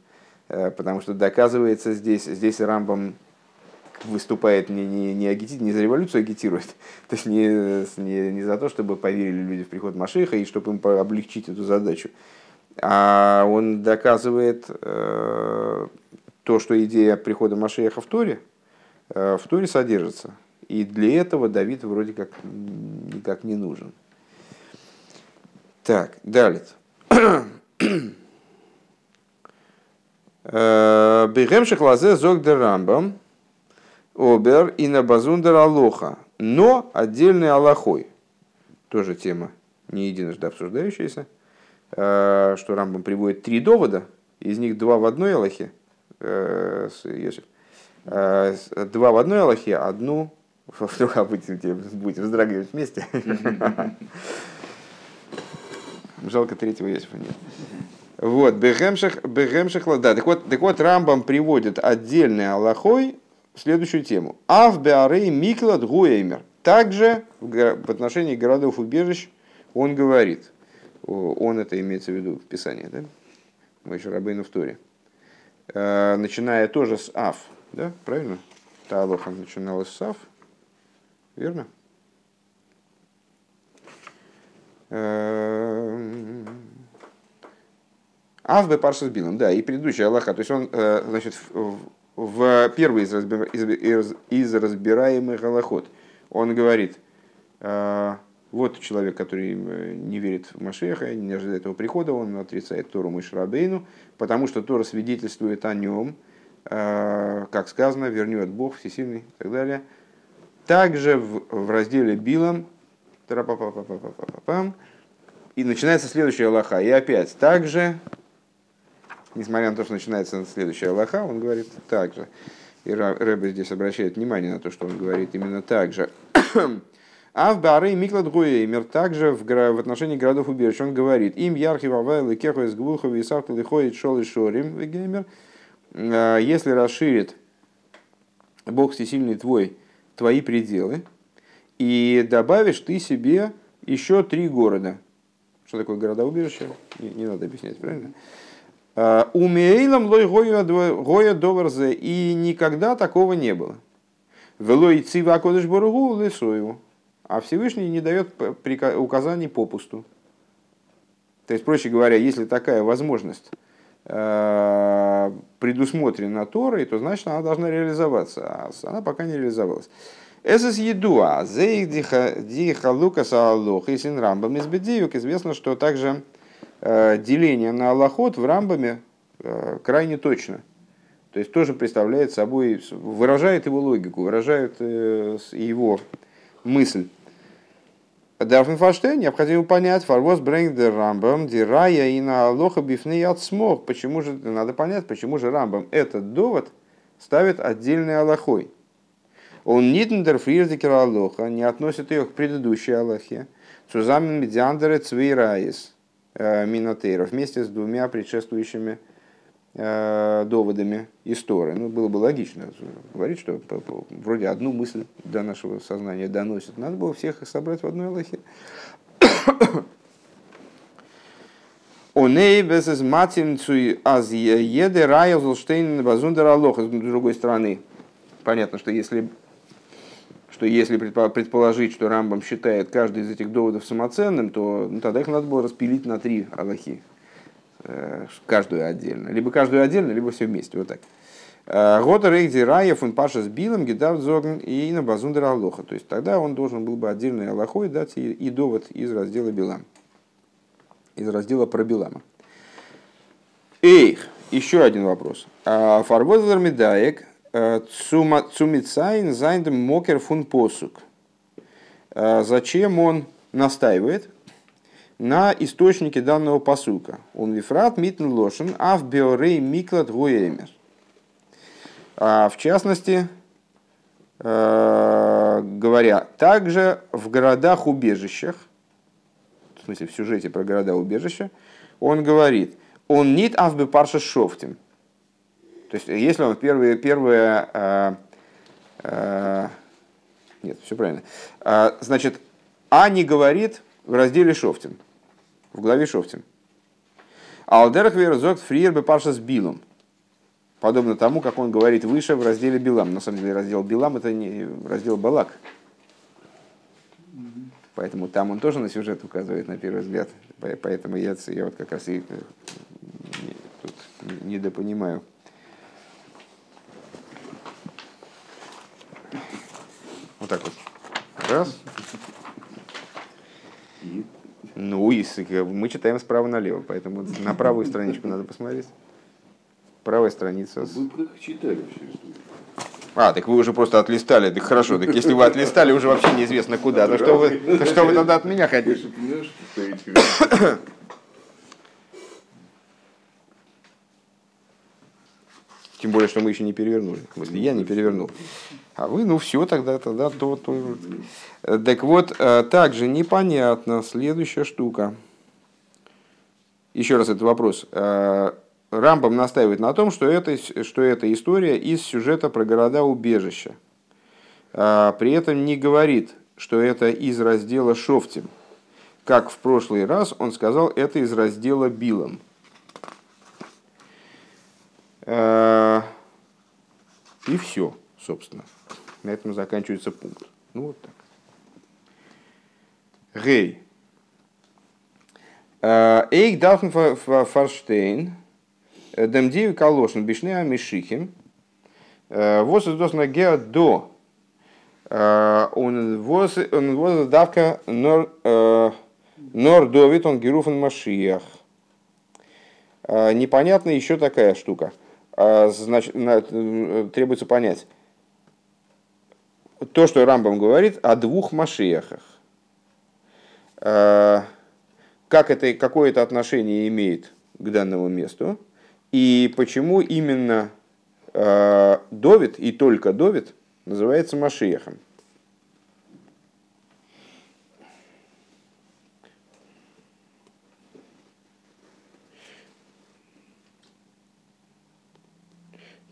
Э, потому что доказывается здесь, здесь Рамбам выступает не, не, не, агити, не за революцию агитирует, то есть не, не, не за то, чтобы поверили люди в приход Машиха и чтобы им облегчить эту задачу, а он доказывает э, то, что идея прихода Машиха в Торе, э, в Торе содержится. И для этого Давид вроде как никак не нужен. Так, далее. Э, Бегемших лазе зогдер рамбам обер и на базундер алоха, но отдельный аллахой. Тоже тема не единожды обсуждающаяся, что Рамбам приводит три довода, из них два в одной аллахе, э, два в одной аллахе, одну Вдруг а будете, будете вздрагивать вместе. Жалко третьего Йосифа нет. Вот, Бехемших, Бехемших, да, так вот, так вот, Рамбам приводит отдельный Аллахой следующую тему. Ав Беарей Миклад Гуэймер. Также в отношении городов убежищ он говорит, он это имеется в виду в Писании, да? Мы еще Рабейну в Торе. Э, начиная тоже с Ав, да, правильно? Та Алоха начиналась с Ав, Верно? Эм, Авбе Паршас Билом, да, и предыдущий Аллаха, то есть он, э, значит, в, в первый из, разбира, из, из разбираемых Аллахот, он говорит, э, вот человек, который э, не верит в Машеха, не ожидает его прихода, он отрицает Тору Мишрабейну, потому что Тора свидетельствует о нем, как сказано, вернет Бог Всесильный и так далее – также в, разделе Билам И начинается следующая Аллаха. И опять также, несмотря на то, что начинается следующая Аллаха, он говорит так же. И Рэбе здесь обращает внимание на то, что он говорит именно так же. А в Бары Миклад Гуэймер также в, в отношении городов убежищ он говорит, им ярхи вавайл и кеху из гвулхов и савтал и ходит шол и шорим геймер, а, если расширит Бог всесильный твой, твои пределы, и добавишь ты себе еще три города. Что такое города-убежища? Не, не надо объяснять, правильно? А, Умейлом лой гоя доварзе, и никогда такого не было. Велой цива кодыш боругу лесоеву а Всевышний не дает указаний попусту. То есть, проще говоря, если такая возможность э, предусмотрена Торой, то значит она должна реализоваться, а она пока не реализовалась. Эсэс едуа, зейх диха лукаса аллох, и син рамбам из бедиюк, известно, что также э, деление на аллахот в рамбаме э, крайне точно. То есть тоже представляет собой, выражает его логику, выражает его мысль. Дарфенфаштейн необходимо понять, фарвоз брэнгдер рамбам, дирая и на лоха бифны от смог. Почему же, надо понять, почему же рамбам этот довод ставит отдельной аллахой. Он нитндер фрирдикер аллоха, не относит ее к предыдущей аллахе. Сузамен медиандеры цвейраис э, минотейров вместе с двумя предшествующими Э, доводами истории. Ну, было бы логично говорить, что вроде одну мысль до нашего сознания доносит. Надо было всех их собрать в одной Аллахе. Оней без из матимцуй аз еде рая золштейн базундер аллоха. С другой стороны, понятно, что если что если предположить, что Рамбам считает каждый из этих доводов самоценным, то ну, тогда их надо было распилить на три Аллахи. Э, каждую отдельно. Либо каждую отдельно, либо все вместе. Вот так. Э, Года Рейди Раев, он Паша с Билом, Гидав Зогн и на Базундер Аллоха. То есть тогда он должен был бы отдельной Аллахой дать и, довод из раздела Билам. Из раздела про Билама. Эйх, еще один вопрос. А, Фарвозлер Медаек, э, Цумицайн Зайндем Мокер фун Посук. Зачем он настаивает, на источнике данного посука. Он вифрат митн лошен, а в биорей миклад гуэмер. А в частности, э, говоря, также в городах-убежищах, в смысле в сюжете про города-убежища, он говорит, он нит авбе парша шофтим. То есть, если он первое, первое э, э, нет, все правильно, э, значит, а не говорит в разделе Шофтин, в главе Шофтин. Алдерах верзок фриер бы паша с билом. Подобно тому, как он говорит выше в разделе Билам. На самом деле раздел Билам это не раздел Балак. Поэтому там он тоже на сюжет указывает на первый взгляд. Поэтому я, я вот как раз и э, тут недопонимаю. Вот так вот. Раз. Ну, и мы читаем справа налево, поэтому на правую страничку надо посмотреть. Правая страница. Вы как читали историю. А, так вы уже просто отлистали. Так хорошо, так если вы отлистали, уже вообще неизвестно куда. То что вы, то что вы тогда от меня хотите? Тем более, что мы еще не перевернули. В смысле, я не перевернул. А вы, ну все, тогда, тогда то, то. Так вот, э, также непонятно следующая штука. Еще раз этот вопрос. Э, Рамбам настаивает на том, что это, что это история из сюжета про города-убежища. Э, при этом не говорит, что это из раздела Шофтим. Как в прошлый раз он сказал, это из раздела Билом. И все, собственно. На этом заканчивается пункт. Ну вот так. Гей. Э, Эйк дафн фарштейн. Э, Демдиев калошен бишне амишихим. Э, воз досна геа до. Он воз давка нор довит он геруфен машиях. Непонятно еще такая штука. Значит, требуется понять то, что Рамбам говорит о двух Машиях. Э, как это, какое это отношение имеет к данному месту, и почему именно э, Довид и только Довид называется Машиехом.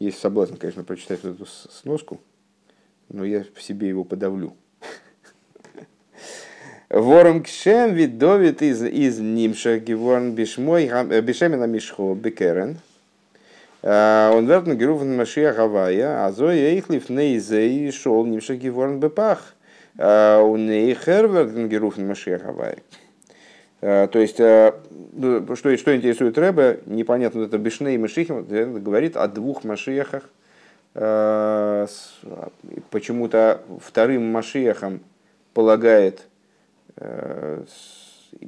Есть соблазн, конечно, прочитать эту сноску, но я в себе его подавлю. Вором кшем вид довид из, из нимша геворн бишмой э, бишемина мишхо бекерен. Э, он верт геруфен машия гавая, а зой эйхлиф нейзей шел нимша геворн бепах. Э, у нейхер верт геруфен машия гавая. То есть, ну, что, что интересует Рэбе, непонятно, это Бишней и Машихим, говорит о двух Машиехах. Почему-то вторым Машиехом полагает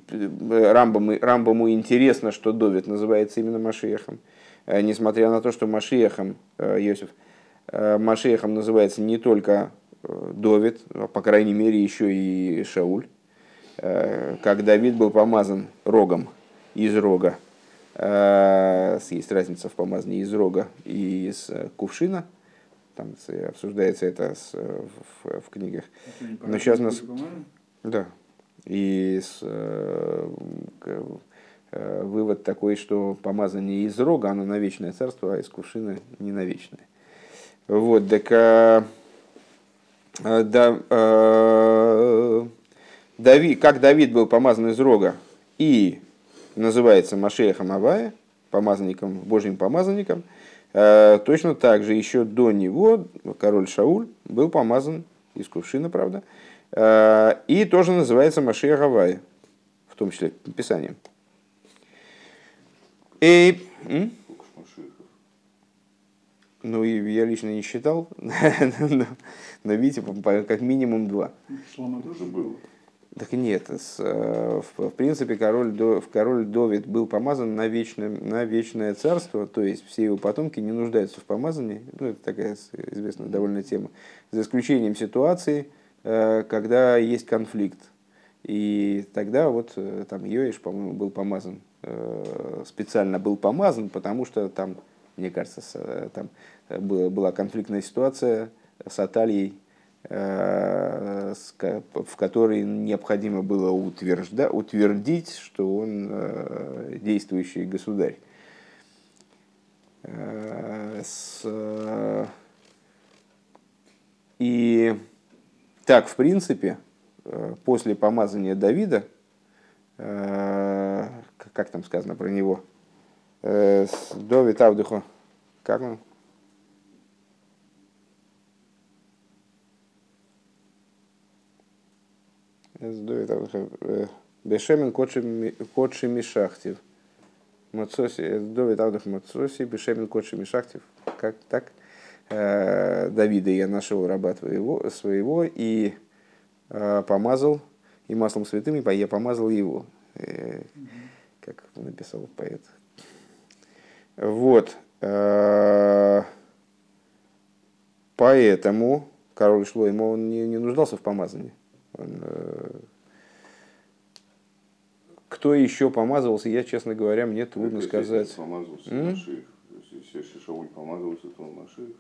Рамбаму, Рамбаму интересно, что Довид называется именно Машиехом, э, несмотря на то, что Машиехом, э, Иосиф, э, Машиехом называется не только Довид, но, по крайней мере, еще и Шауль. Как Давид был помазан рогом из рога, есть разница в помазании из рога и из кувшина, там обсуждается это в, в книгах. Но сейчас нас... Да, и с, э, э, вывод такой, что помазание из рога, оно на вечное царство, а из кувшина не на вечное. Вот, так а, да, а, Давид, как Давид был помазан из рога и называется Машеяхом Авая, помазанником, божьим помазанником, а, точно так же еще до него король Шауль был помазан из кувшина, правда, Э, и тоже называется Машия Гавай, в том числе Писанием. И, ну, и я лично не считал, но, но видите, как минимум два. Шлома тоже был. Так нет, с, э, в, в принципе, король, король Довид был помазан на вечное, на вечное царство, то есть все его потомки не нуждаются в помазании. Ну, это такая известная довольно тема. За исключением ситуации, Э, когда есть конфликт. И тогда вот э, там Йоиш, по-моему, был помазан, специально был помазан, потому что там, мне кажется, там была конфликтная ситуация с Атальей, в которой необходимо было утвержда, утвердить, что он действующий государь. И так, в принципе, э, после помазания Давида, э, как там сказано про него, э, Довид Авдуху, как он? Довид Авдуху, Бешемен Кодши Мишахтив. Мацоси, Довид Авдух Мацоси, Бешемен Кодши Мишахтив. Как так? Давида я нашел раба твоего, своего и помазал, и маслом святым, я помазал его. Как написал поэт. Вот. Поэтому король Шлойма, он не, не нуждался в помазании. Он, кто еще помазывался, я, честно говоря, мне трудно так, сказать. Помазывался Если Шауль помазывался, то он Машиих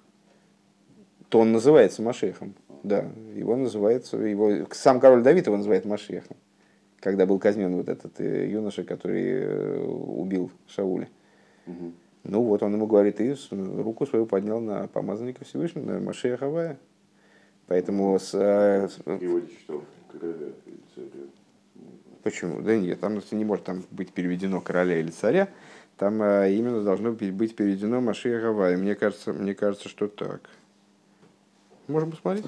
то он называется Машехом. Да, его называется, его, сам король Давид его называет Машехом, когда был казнен вот этот э, юноша, который э, убил Шауля. Угу. Ну вот он ему говорит, и руку свою поднял на помазанника Всевышнего, на Машея Хавая. Поэтому с... Э, что, Почему? Да нет, там не может там быть переведено короля или царя. Там именно должно быть переведено Машея Хавая. Мне кажется, мне кажется, что так. Можем посмотреть?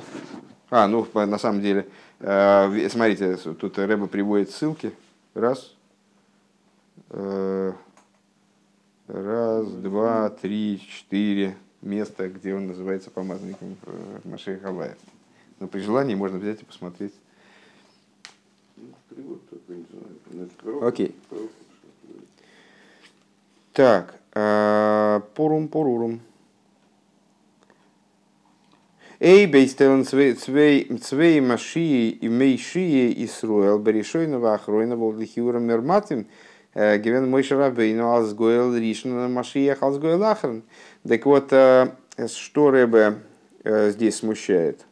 А, ну, на самом деле, э, смотрите, тут Рэба приводит ссылки. Раз. Э, раз, два, три, четыре места, где он называется помазанником э, Машея Хавая. Но при желании можно взять и посмотреть. Окей. Так, порум порурум. Эй, бейстелн цвей машии и мейшии и сруэл берешойного охройного лихиура мерматим гивен мой шарабейну алсгойл ришна машиях алсгойл ахрен. Так вот, что Рэбе здесь смущает?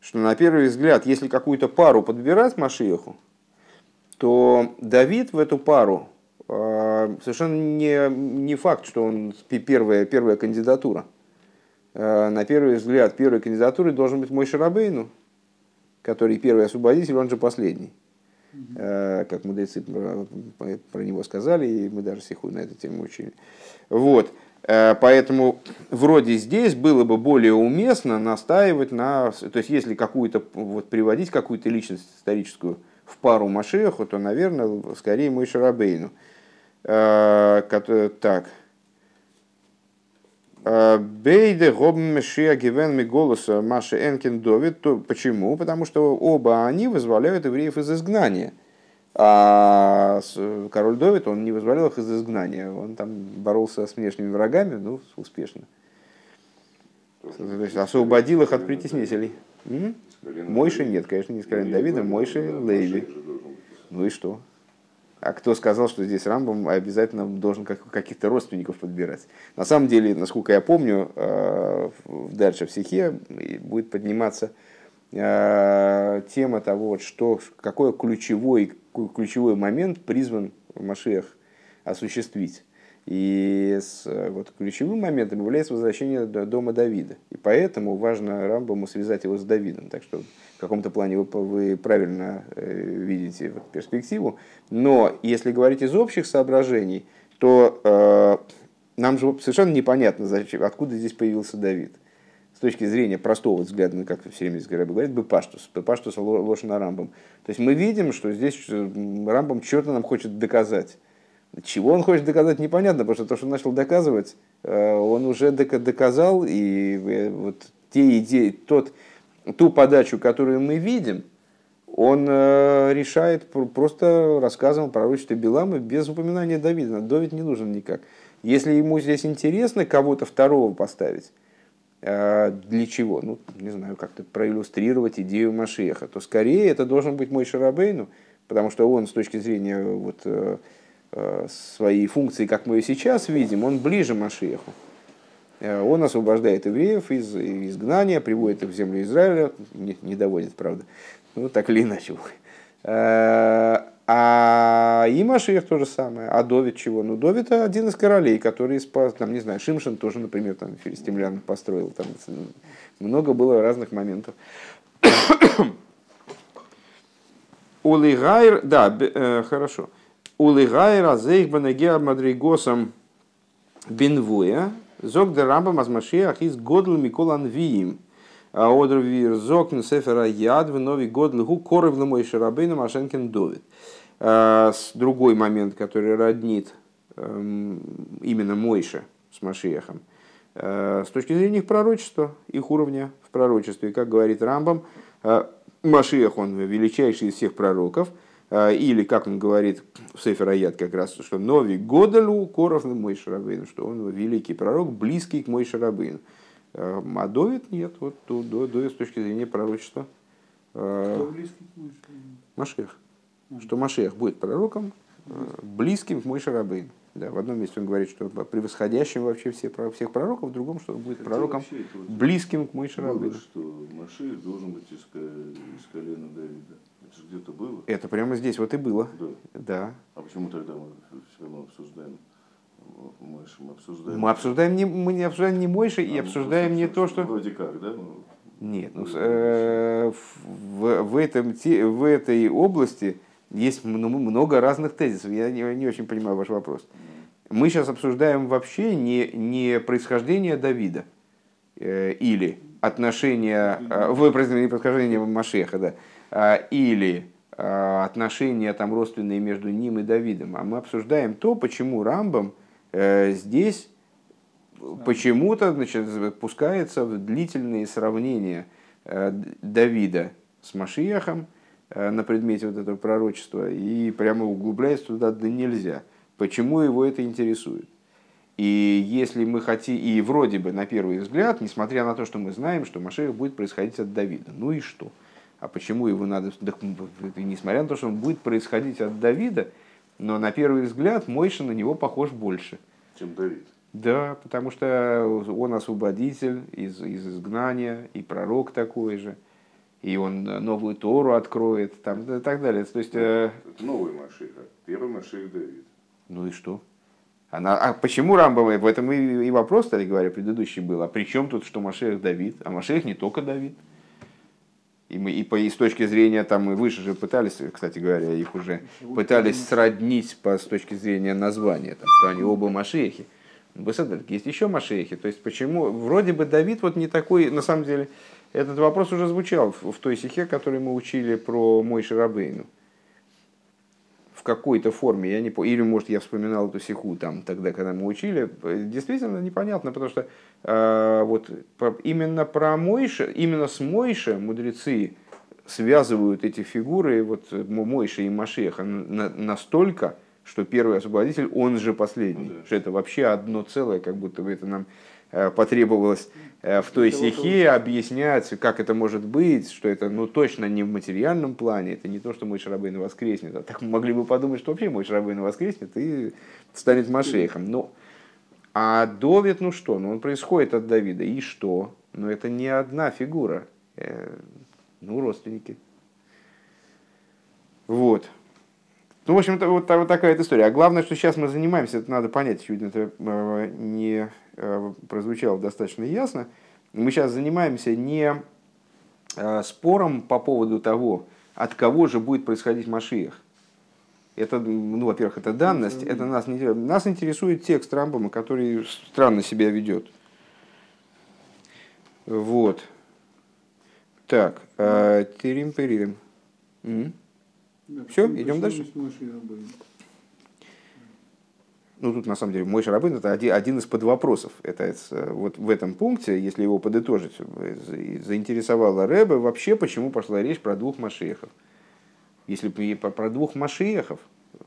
Что на первый взгляд, если какую-то пару подбирать Машиеху, то Давид в эту пару совершенно не, не факт, что он первая, первая кандидатура. На первый взгляд, первой кандидатурой должен быть мой Шарабейну, который первый освободитель, он же последний. Как мудрецы про, про него сказали, и мы даже сиху на эту тему учили. Вот. Поэтому вроде здесь было бы более уместно настаивать на... То есть если какую-то, вот, приводить какую-то личность историческую в пару Машеху, то, наверное, скорее мой Шарабейну. Так. Бейде гобмешия гивен ми голоса Маши Энкин Довид. Почему? Потому что оба они вызволяют евреев из изгнания. А король Довид, он не вызволял их из изгнания. Он там боролся с внешними врагами, ну, успешно. То есть освободил их от притеснителей. Мойши нет, конечно, не с колен Давида, Мойши Лейви. Ну и что? А кто сказал, что здесь Рамбом обязательно должен каких-то родственников подбирать? На самом деле, насколько я помню, э, дальше в стихе будет подниматься э, тема того, что, какой ключевой, ключевой момент призван Машех осуществить. И с, вот, ключевым моментом является возвращение дома Давида. И поэтому важно Рамбаму связать его с Давидом. Так что в каком-то плане вы, вы правильно э, видите вот, перспективу. Но если говорить из общих соображений, то э, нам же совершенно непонятно, зачем, откуда здесь появился Давид. С точки зрения простого взгляда, ну, как все время говорит, бы паштус, паштус лошана Рамбам. То есть мы видим, что здесь Рамбам что-то нам хочет доказать. Чего он хочет доказать, непонятно, потому что то, что он начал доказывать, э, он уже доказал, и э, вот те идеи, тот, ту подачу, которую мы видим, он э, решает просто рассказом про пророчестве Белама без упоминания Давида. Давид не нужен никак. Если ему здесь интересно кого-то второго поставить, для чего? Ну, не знаю, как-то проиллюстрировать идею Машеха, то скорее это должен быть мой Шарабейну, потому что он с точки зрения вот, Э, своей функции, как мы ее сейчас видим, он ближе Машеху. Э, он освобождает евреев из изгнания, приводит их в землю Израиля, не, не доводит, правда, ну так или иначе. Э, а и Машех то же самое. А Довид чего? Ну, Довид один из королей, который спас, там, не знаю, Шимшин тоже, например, там, филистимлян построил. Там много было разных моментов. Улигайр, да, хорошо. Улигайра зейхбанагеа мадригосом бенвуя, зог де рамбам из годл микол анвиим. А одровир зог на сефера яд в новый год лгу коров на мой шарабейна машенкин довид. А, другой момент, который роднит эм, именно Мойша с Машиехом, э, с точки зрения их пророчества, их уровня в пророчестве. Как говорит Рамбам, Машиях, он величайший из всех пророков – а, или, как он говорит в Сефер Аят как раз, что Нови Годалу Коров на мой Шарабейн, что он великий пророк, близкий к мой Шарабейн. А, а Довид нет, вот до, до, до с точки зрения пророчества. Мой Машех. Что Машех будет пророком, близким к мой Шарабейн. Да, в одном месте он говорит, что превосходящим вообще все, всех пророков, в другом, что он будет Хотя пророком близким к мой Шарабейну. Что Машех должен быть из, из колена Давида. Это же где-то было. Это прямо здесь вот и было. Да. да. А почему тогда мы все равно обсуждаем? Мы обсуждаем, мы обсуждаем не, мы не обсуждаем не Мойши а, и обсуждаем не то, что... Вроде как, да? Ну, Нет, ну, э, в, в, этом, в этой области есть много разных тезисов. Я не, не очень понимаю ваш вопрос. Мы сейчас обсуждаем вообще не, не происхождение Давида э, или отношения, э, в происхождение Машеха, да, а, или а, отношения там родственные между ним и Давидом, а мы обсуждаем то, почему Рамбам э, здесь почему-то значит, пускается в длительные сравнения э, Давида с Машиахом э, на предмете вот этого пророчества и прямо углубляется туда да нельзя. Почему его это интересует? И если мы хотим, и вроде бы на первый взгляд, несмотря на то, что мы знаем, что Машех будет происходить от Давида, ну и что? А почему его надо, несмотря на то, что он будет происходить от Давида, но на первый взгляд Мойша на него похож больше. Чем Давид. Да, потому что он освободитель из, из изгнания, и пророк такой же, и он новую Тору откроет, там, и так далее. То есть, э... Это новый Маших, а первый Маших Давид. Ну и что? Она, а почему Рамбам, в этом и, и вопрос, кстати говоря, предыдущий был, а при чем тут, что Машех Давид? А Машех не только Давид. И, мы, и, по, и с точки зрения, там мы выше же пытались, кстати говоря, их уже пытались сроднить по, с точки зрения названия, там, что они оба Машехи. Есть еще Машехи. То есть почему, вроде бы Давид вот не такой, на самом деле, этот вопрос уже звучал в, в той стихе, который мы учили про мой Шарабейну в какой-то форме, я не помню, или может я вспоминал эту сиху там тогда, когда мы учили, действительно непонятно, потому что э, вот именно про Мойша, именно с Мойша мудрецы связывают эти фигуры, вот Мойша и Машеха на, настолько, что первый освободитель, он же последний, ну, да. что это вообще одно целое, как будто бы это нам Э, потребовалось э, в той стихе объяснять, как это может быть, что это ну, точно не в материальном плане, это не то, что мой Шарабейн воскреснет. А так могли бы подумать, что вообще мой Шарабейн воскреснет и станет Машейхом. Но, а Довид, ну что, ну он происходит от Давида, и что? Ну это не одна фигура, э, ну родственники. Вот. Ну, в общем-то, вот, вот такая вот история. А главное, что сейчас мы занимаемся, это надо понять, очевидно, это не Э, прозвучало достаточно ясно, мы сейчас занимаемся не э, спором по поводу того, от кого же будет происходить Машиях. Это, ну, во-первых, это данность, это нас не Нас интересует текст Рамбома, который странно себя ведет. Вот. Так, э, тирим-перирим. Все, идем дальше. Ну, тут на самом деле мой шарабын это один, один из подвопросов. Это вот в этом пункте, если его подытожить, заинтересовало Рэбе вообще, почему пошла речь про двух машехов. Если про двух машехов,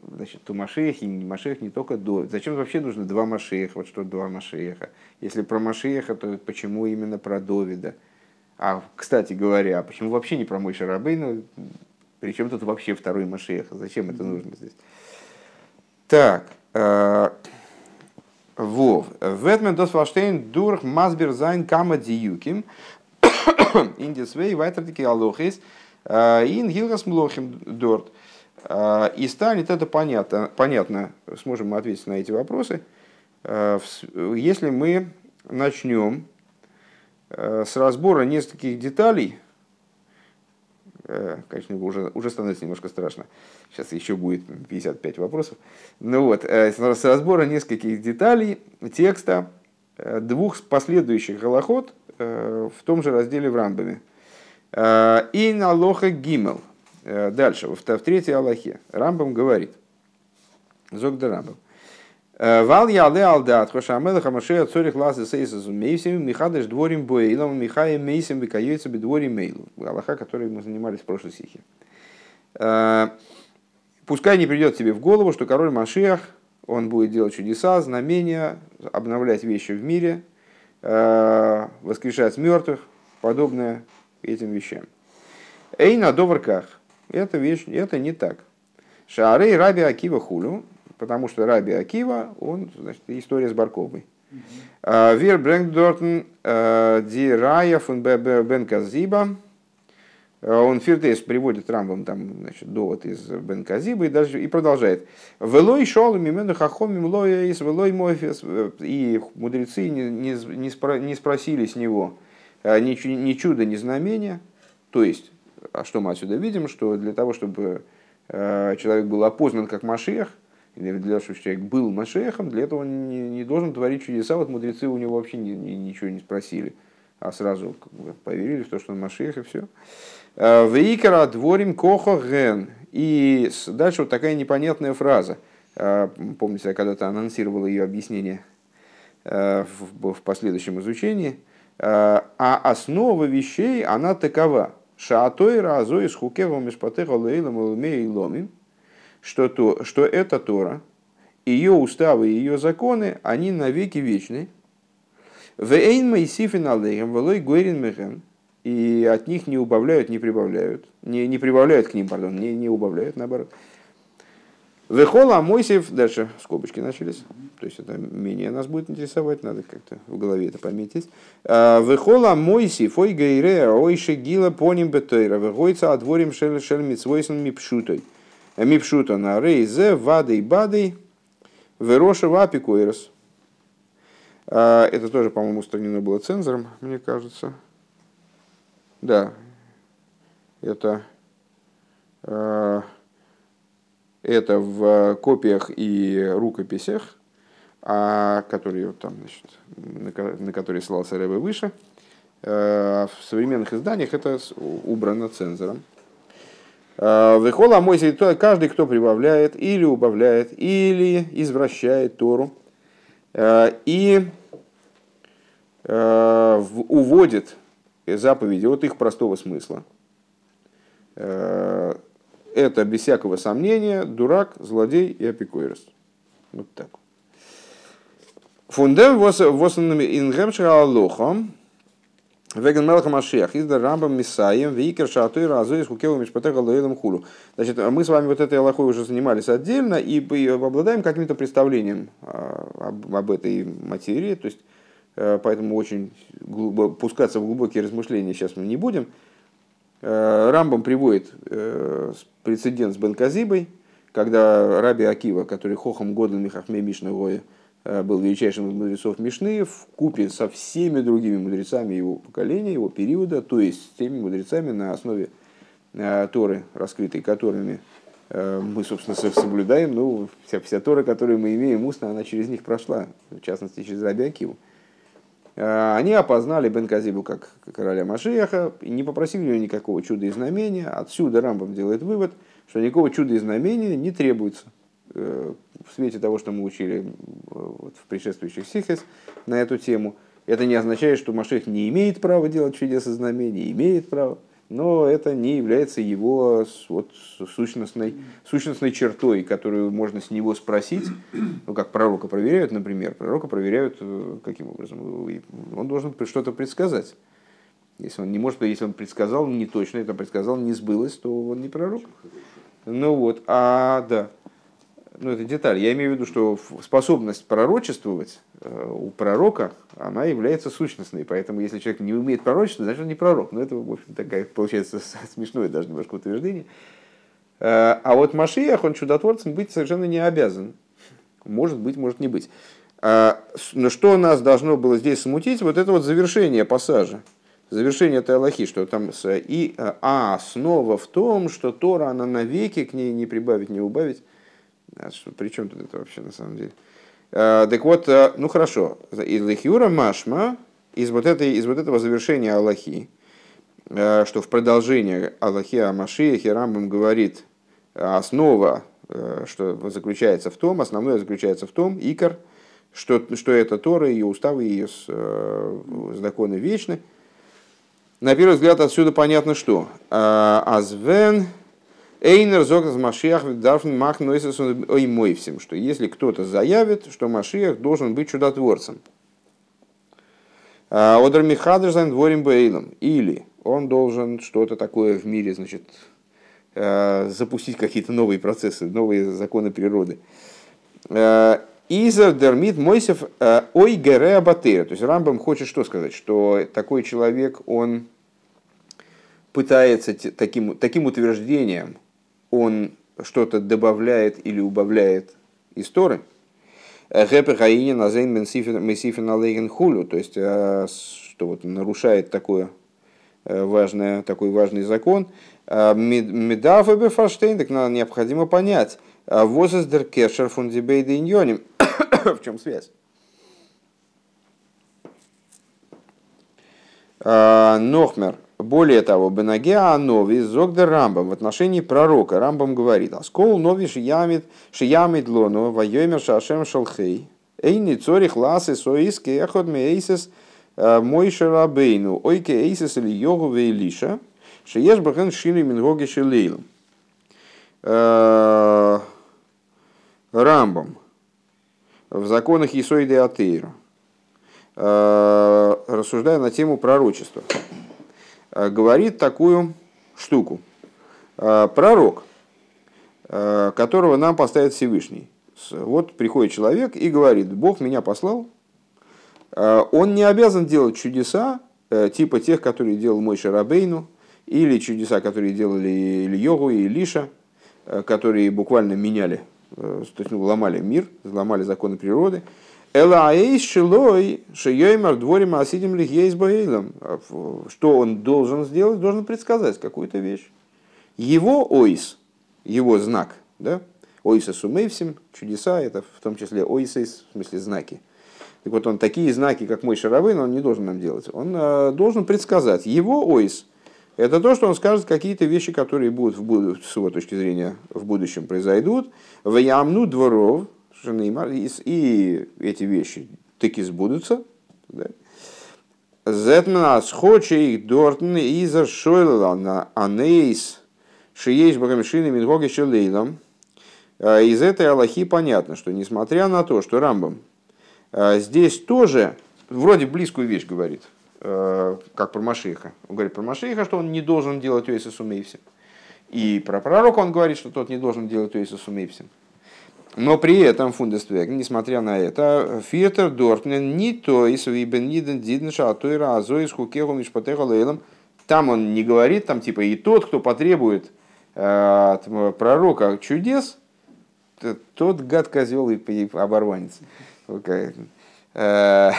значит, то машех и не машех не только до. Зачем вообще нужно два машеха? Вот что два машеха. Если про машеха, то почему именно про Довида? А, кстати говоря, почему вообще не про Мойше Рабейну? Причем тут вообще второй машех? Зачем это нужно здесь? Так, Вов. וועט מען דאס פארשטיין דורך מסביר זיין כמה דיוקים. אין די צוויי ווייטערדיקע הלכות. אין הלכות מלכים דארט. И станет это понятно, понятно, сможем мы ответить на эти вопросы, если мы начнем с разбора нескольких деталей, конечно, уже, уже становится немножко страшно, Сейчас еще будет 55 вопросов. Ну вот, э, с разбора нескольких деталей текста э, двух последующих голоход э, в том же разделе в Рамбаме. И на лоха гимел. Дальше, в, в третьей Аллахе. Рамбам говорит. Зогда Рамбам. Вал я ле алдат, хоша амелаха машея цорих лазы сейсазу мейсим, михадыш дворим боейлом, михая мейсим бекаюется бедворим мейлу. Аллаха, которой мы занимались в прошлой стихе. Пускай не придет тебе в голову, что король Машиах, он будет делать чудеса, знамения, обновлять вещи в мире, э, воскрешать мертвых, подобное этим вещам. Эй, на доварках. Это вещь, это не так. Шарей Раби Акива хулю, потому что Раби Акива, он, значит, история с Барковой. Э, Вир Брэнгдортен э, Ди Рая фун Бен Казиба, Э, он Фиртейс приводит Рамбам там, значит, довод из Бен Казиба и, дальше, и продолжает. Велой шел мимену хахомим лоя из велой мофис. И мудрецы не, не, не, спро, не спросили с него ни, ни чуда, ни знамения. То есть, а что мы отсюда видим, что для того, чтобы человек был опознан как Машех, для того, чтобы человек был Машехом, для этого он не, не должен творить чудеса. Вот мудрецы у него вообще ни, ни, ничего не спросили, а сразу как бы, поверили в то, что он Машех и все. Э, Вейкара дворим кохо ген. И дальше вот такая непонятная фраза. Э, помните, я когда-то анонсировал ее объяснение э, в последующем изучении. А основа вещей, она такова. Шаатой разой с хукева мишпатеха лейлом ломей ломим. Что, то, что это Тора, ее уставы и ее законы, они навеки вечны. Вейн Моисифин Алейхем, Велой Гойрин Мехен, и от них не убавляют, не прибавляют, не, не прибавляют к ним, пардон, не, не убавляют, наоборот. Вехола Мойсев, дальше скобочки начались, то есть это менее нас будет интересовать, надо как-то в голове это пометить. А, Вехола Мойсев, ой гейре, ой шегила поним бетойра, вегойца отворим шель шель митсвойсен мипшутой. Мипшута на рейзе, вадей бадей, вероша вапикойрос. А, это тоже, по-моему, устранено было цензором, мне кажется. Да, это а, это в копиях и рукописях, а, которые, там, значит, на, на которые ссылался Рэбе выше. Э, в современных изданиях это убрано цензором. Э, Выхола мой каждый, кто прибавляет или убавляет, или извращает Тору, э, и уводит заповеди от их простого смысла это, без всякого сомнения, дурак, злодей и апикойрос. Вот так. Фундем восанными ингемшира алохом, Веген Мелха Машех, из Рамбам Мисаем, Викер Шатой Разу из Хукева Мишпатеха Лоэлем Хулу. Значит, мы с вами вот этой Аллахой уже занимались отдельно и обладаем каким-то представлением а, об, этой материи, то есть э, поэтому очень глубоко, пускаться в глубокие размышления сейчас мы не будем. Э, Рамбам приводит э, прецедент с Бенказибой, когда Раби Акива, который Хохам Годлами Хахме Мишна Гоя, э, был величайшим из мудрецов Мишны, в купе со всеми другими мудрецами его поколения, его периода, то есть с теми мудрецами на основе Торы, раскрытой которыми мы, собственно, соблюдаем, ну, вся, вся Тора, которую мы имеем устно, она через них прошла, в частности, через Раби Акиву. Э, они опознали Бен Казибу как короля Машеха и не попросили у него никакого чуда и знамения. Отсюда Рамбам делает вывод, что никакого чуда и знамения не требуется. В свете того, что мы учили вот, в предшествующих сихес на эту тему, это не означает, что Машех не имеет права делать чудеса и знамения, имеет право но это не является его вот, сущностной, сущностной чертой, которую можно с него спросить. Ну, как пророка проверяют, например. Пророка проверяют э, каким образом? Он должен что-то предсказать. Если он не может, если он предсказал не точно, это предсказал, не сбылось, то он не пророк. Ну вот, а да, ну это деталь. Я имею в виду, что способность пророчествовать э, у пророка, она является сущностной. Поэтому если человек не умеет пророчествовать, значит он не пророк. Но это, в общем, такая, получается, смешное даже немножко утверждение. Э, а вот Машиях, он чудотворцем быть совершенно не обязан. Может быть, может не быть. Э, но что нас должно было здесь смутить, вот это вот завершение пассажа. Завершение этой Аллахи, что там и а основа в том, что Тора, она навеки к ней не прибавить, не убавить. А при чем тут это вообще на самом деле? А, так вот, а, ну хорошо, из Лихюра Машма, из вот, этой, из вот этого завершения Аллахи, а, что в продолжение Аллахи о Машиахе Рамбам говорит, основа, что заключается в том, основное заключается в том, икор, что, что это Тора, ее уставы, ее законы вечны. На первый взгляд отсюда понятно, что Азвен Эйнер зогназ Машиах дарфн мах ой мой всем, что если кто-то заявит, что Машиах должен быть чудотворцем. А, Одер Михадрзайн дворим Бейлом. Или он должен что-то такое в мире, значит, а, запустить какие-то новые процессы, новые законы природы. А, Изер дермит Мойсев ой гере абатера. То есть Рамбам хочет что сказать? Что такой человек, он пытается таким, таким утверждением он что-то добавляет или убавляет из Торы, Алейген Хулю, то есть, э, что вот нарушает такое э, важное, такой важный закон. Э, Медафа Бефаштейн, так надо необходимо понять, Возес дер кешер фун дебейда иньоним. В чем связь? Нохмер. Более того, Бенагеа Нови Зогдер Рамбам в отношении пророка. Рамбам говорит, Аскол Нови Шиямид Шиямид Лоно Вайомер Шашем Шалхей Эйни Цорих Ласы Соиски Эхот Мейсес э, Мойша Рабейну Ойке Эйсес или Йогу Вейлиша Шиеш Бахен Шили Мингоги Шилейл э, Рамбам. В законах Исоиды Атеира, рассуждая на тему пророчества, говорит такую штуку. Пророк, которого нам поставит Всевышний. Вот приходит человек и говорит, Бог меня послал, он не обязан делать чудеса, типа тех, которые делал мой Шарабейну, или чудеса, которые делали Ильогу и Илиша, которые буквально меняли Э, то есть ну, ломали мир, ломали законы природы. Элаэйс шилой шиёймар дворим асидим лихейс боэйлом. А что он должен сделать? Должен предсказать какую-то вещь. Его ойс, его знак, да? Ойса сумейвсим, чудеса, это в том числе ойсейс, в смысле знаки. Так вот, он такие знаки, как мой шаровын, он не должен нам делать. Он э, должен предсказать. Его ойс – это то, что он скажет какие-то вещи, которые будут в буд... с его точки зрения в будущем произойдут. В ямну дворов, и эти вещи таки сбудутся. Зетмана схоче их дортн иза шойла на анейс шиеш багамшины мингоги шелейлом. А из этой Аллахи понятно, что несмотря на то, что Рамбам а, здесь тоже вроде близкую вещь говорит, Э, как про Машиха. Он говорит про Машиха, что он не должен делать Уэйса Сумейвсим. И про пророка он говорит, что тот не должен делать Уэйса Сумейвсим. Но при этом Фундествек, несмотря на это, Фиртер Дортнен не то и Свибен Ниден а и Разо из Хукеху Мишпатеха Лейлом. Там он не говорит, там типа и тот, кто потребует э, от пророка чудес, тот гад козел и оборванец. Э,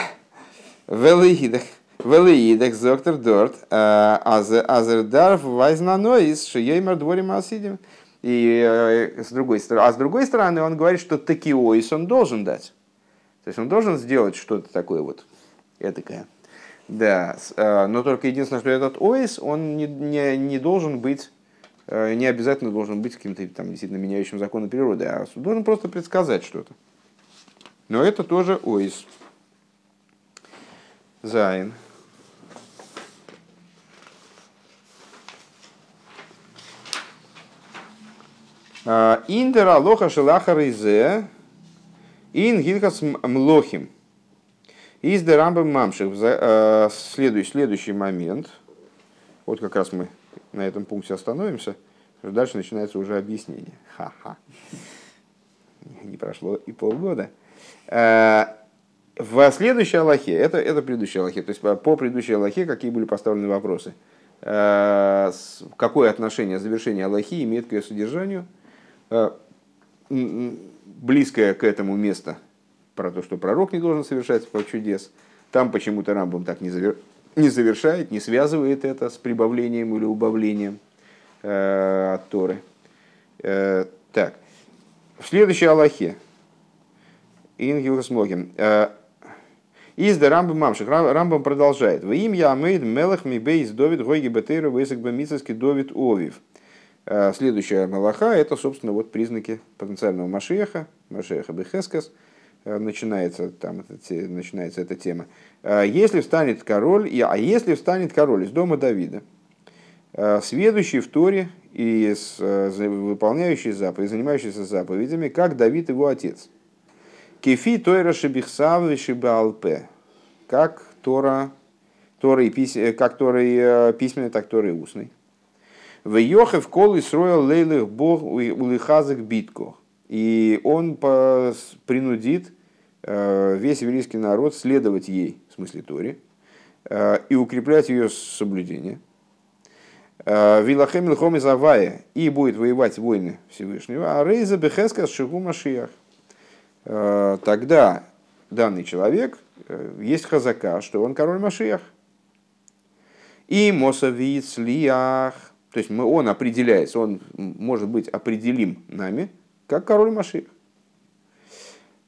Велихидах. Велиидек зоктор дорт, э, азердарф вайзнанойс, шиеймер дворим асидим. И э, с другой стороны, а с другой стороны он говорит, что такиоис он должен дать. То есть он должен сделать что-то такое вот этакое. Да, э, но только единственное, что этот оис, он не, не, не должен быть, не обязательно должен быть каким-то там действительно меняющим законы природы, а должен просто предсказать что-то. Но это тоже оис. Зайн. Индера лоха шелаха рейзе ин гилхас млохим. Из дерамбы мамших. А, следующий, следующий момент. Вот как раз мы на этом пункте остановимся. Дальше начинается уже объяснение. Ха-ха. Не прошло и полгода. А, в следующей Аллахе, это, это предыдущая Аллахе, то есть по предыдущей Аллахе какие были поставлены вопросы. Какое отношение завершения Аллахи имеет к ее содержанию – близкое к этому место про то, что пророк не должен совершать чудес. Там почему-то Рамбам так не, завер... не завершает, не связывает это с прибавлением или убавлением э, от Торы. Э, так, в следующей Аллахе. Ингил Смогим. Э, из да Рамбам Мамших. Рамбам продолжает. В им я мейд мелах ми бейс Довид гойги бетейра вейсак бамицаски Довид Овив. А следующая Малаха – это, собственно, вот признаки потенциального Машеха, Машеха Бехескас, э, начинается, там, начинается эта тема. А если встанет король, а если встанет король из дома Давида, э, сведущий в Торе и э, выполняющий заповеди, занимающийся заповедями, как Давид его отец. Кефи Тойра Шебихсав Шибалпе, как Тора, Тора и пись, как Тора письменный, так Тора и устный. В Йохев кол Исроил лейлых бог улихазак битко. И он принудит э, весь еврейский народ следовать ей, в смысле Торе, э, и укреплять ее соблюдение. Э, Вилахем Лхом Завая и будет воевать войны Всевышнего, а Рейза Бехеска Шигу Машиях. Тогда данный человек есть хазака, что он король Машиях. И Мосавиц Лиях то есть мы, он определяется, он может быть определим нами, как король Маших.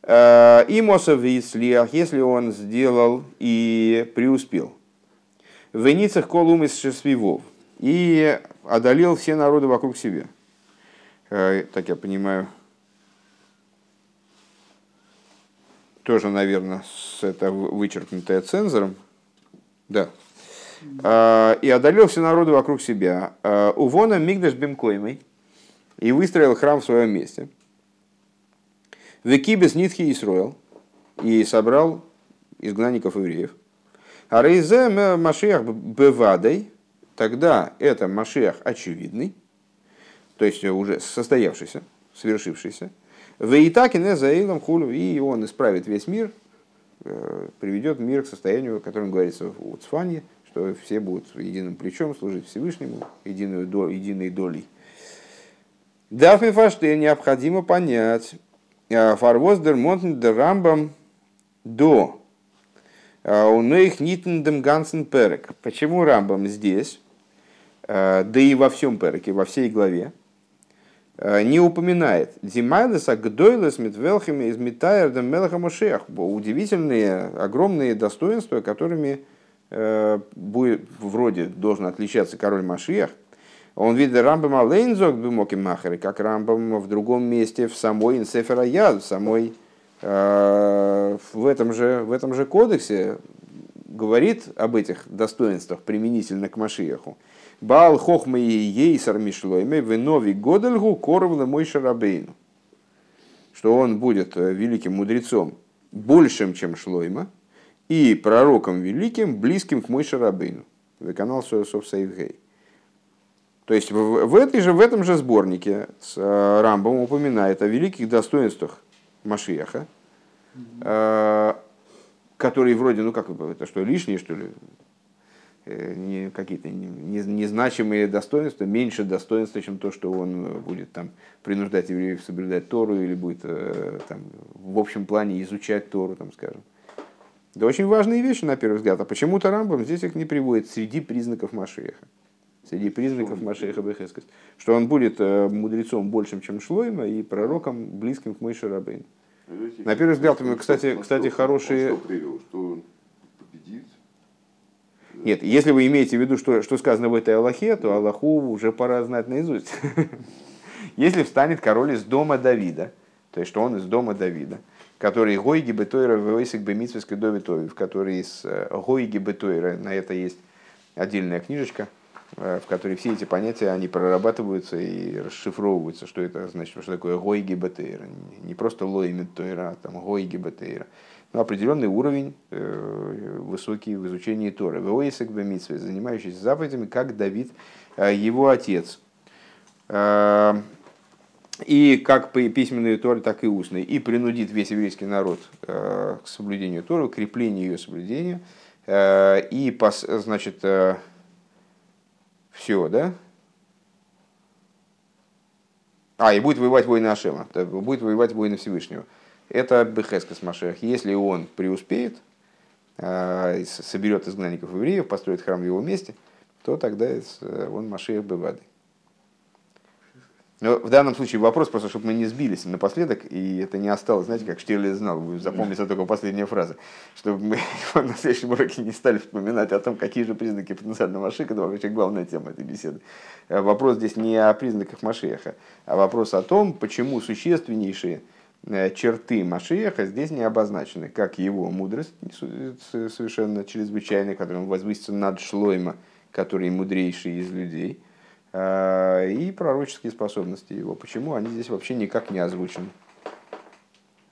Э, и Мосов если он сделал и преуспел. В Веницах колум из шесвивов. И одолел все народы вокруг себя. Э, так я понимаю, тоже, наверное, это вычеркнутое цензором. Да, и одолел все народы вокруг себя. А, Увона Мигдаш Бемкоймой и выстроил храм в своем месте. Векибес Нитхи Исроил и собрал изгнанников евреев. А Рейзе Машиах Бевадой, тогда это Машиах очевидный, то есть уже состоявшийся, свершившийся. Вейтакин Заилом Хулю, и он исправит весь мир, э, приведет мир к состоянию, о котором говорится в Цфане, что все будут единым плечом служить Всевышнему, единой, единой долей. Дафми фаште необходимо понять, э, фарвоз дер монтен дер рамбам до э, у них нитендем гансен перек. Почему рамбам здесь, да и во всем переке, во всей главе, Э, не упоминает Димайлеса Гдойлес Митвелхами из Митайр Мелаха. Удивительные, огромные достоинства, которыми э, будет, вроде должен отличаться король Машиях. Он видит Рамбам Алейнзок Бимоки Махари, как Рамбам в другом месте, в самой Инсефера Яд, в самой э, в этом же, в этом же кодексе говорит об этих достоинствах применительно к Машияху. Баал хохма и ейсар мишлойме винови годельгу коровле мой шарабейну. Что он будет э, великим мудрецом, большим, чем Шлойма, и пророком великим, близким к мой шарабейну. Канал Сов Сейвгей. То есть в, этой же, в этом же сборнике с э, Рамбом упоминает о великих достоинствах Машиаха, э, которые вроде, ну как это что, лишние, что ли? Э, не, какие-то незначимые достоинства, меньше достоинства, чем то, что он будет там, принуждать евреев соблюдать Тору или будет там, в общем плане изучать Тору, там, скажем. Это очень важные вещи, на первый взгляд. А почему-то Рамбам здесь их не приводит среди признаков Машеха. Среди признаков Машеха Бехескас. Что он будет мудрецом большим, чем Шлойма, и пророком близким к Мойше Рабейну. На первый взгляд, кстати, кстати, хорошие... Он что привел? Что он победит? Нет, если вы имеете в виду, что, что сказано в этой Аллахе, то Аллаху уже пора знать наизусть. Если встанет король из дома Давида, то есть что он из дома Давида, который Гойги Бетойра Войсик Бемитсвеской Дови в который из э, Гойги Бетойра, на это есть отдельная книжечка, э, в которой все эти понятия, они прорабатываются и расшифровываются, что это значит, что такое Гойги Бетойра. Не просто Лой Митойра, а там Гойги Бетойра ну, определенный уровень э, высокий в изучении Торы. Веоисек бемитсве, занимающийся заповедями, как Давид, его отец. И как по письменной Торе, так и устной. И принудит весь еврейский народ к соблюдению Торы, к креплению ее соблюдения. И, значит, все, да? А, и будет воевать воины Ашема, будет воевать воины Всевышнего это Бехескас Машех. Если он преуспеет, соберет изгнанников евреев, построит храм в его месте, то тогда он Машех Бевады. Но в данном случае вопрос просто, чтобы мы не сбились напоследок, и это не осталось, знаете, как Штирлиц знал, вы запомните только последняя фраза, чтобы мы на следующем уроке не стали вспоминать о том, какие же признаки потенциального Машиха, это вообще главная тема этой беседы. Вопрос здесь не о признаках Машеха, а вопрос о том, почему существеннейшие Э, черты Машиеха здесь не обозначены, как его мудрость совершенно чрезвычайная, которая возвысится над Шлойма, который мудрейший из людей, э, и пророческие способности его. Почему они здесь вообще никак не озвучены?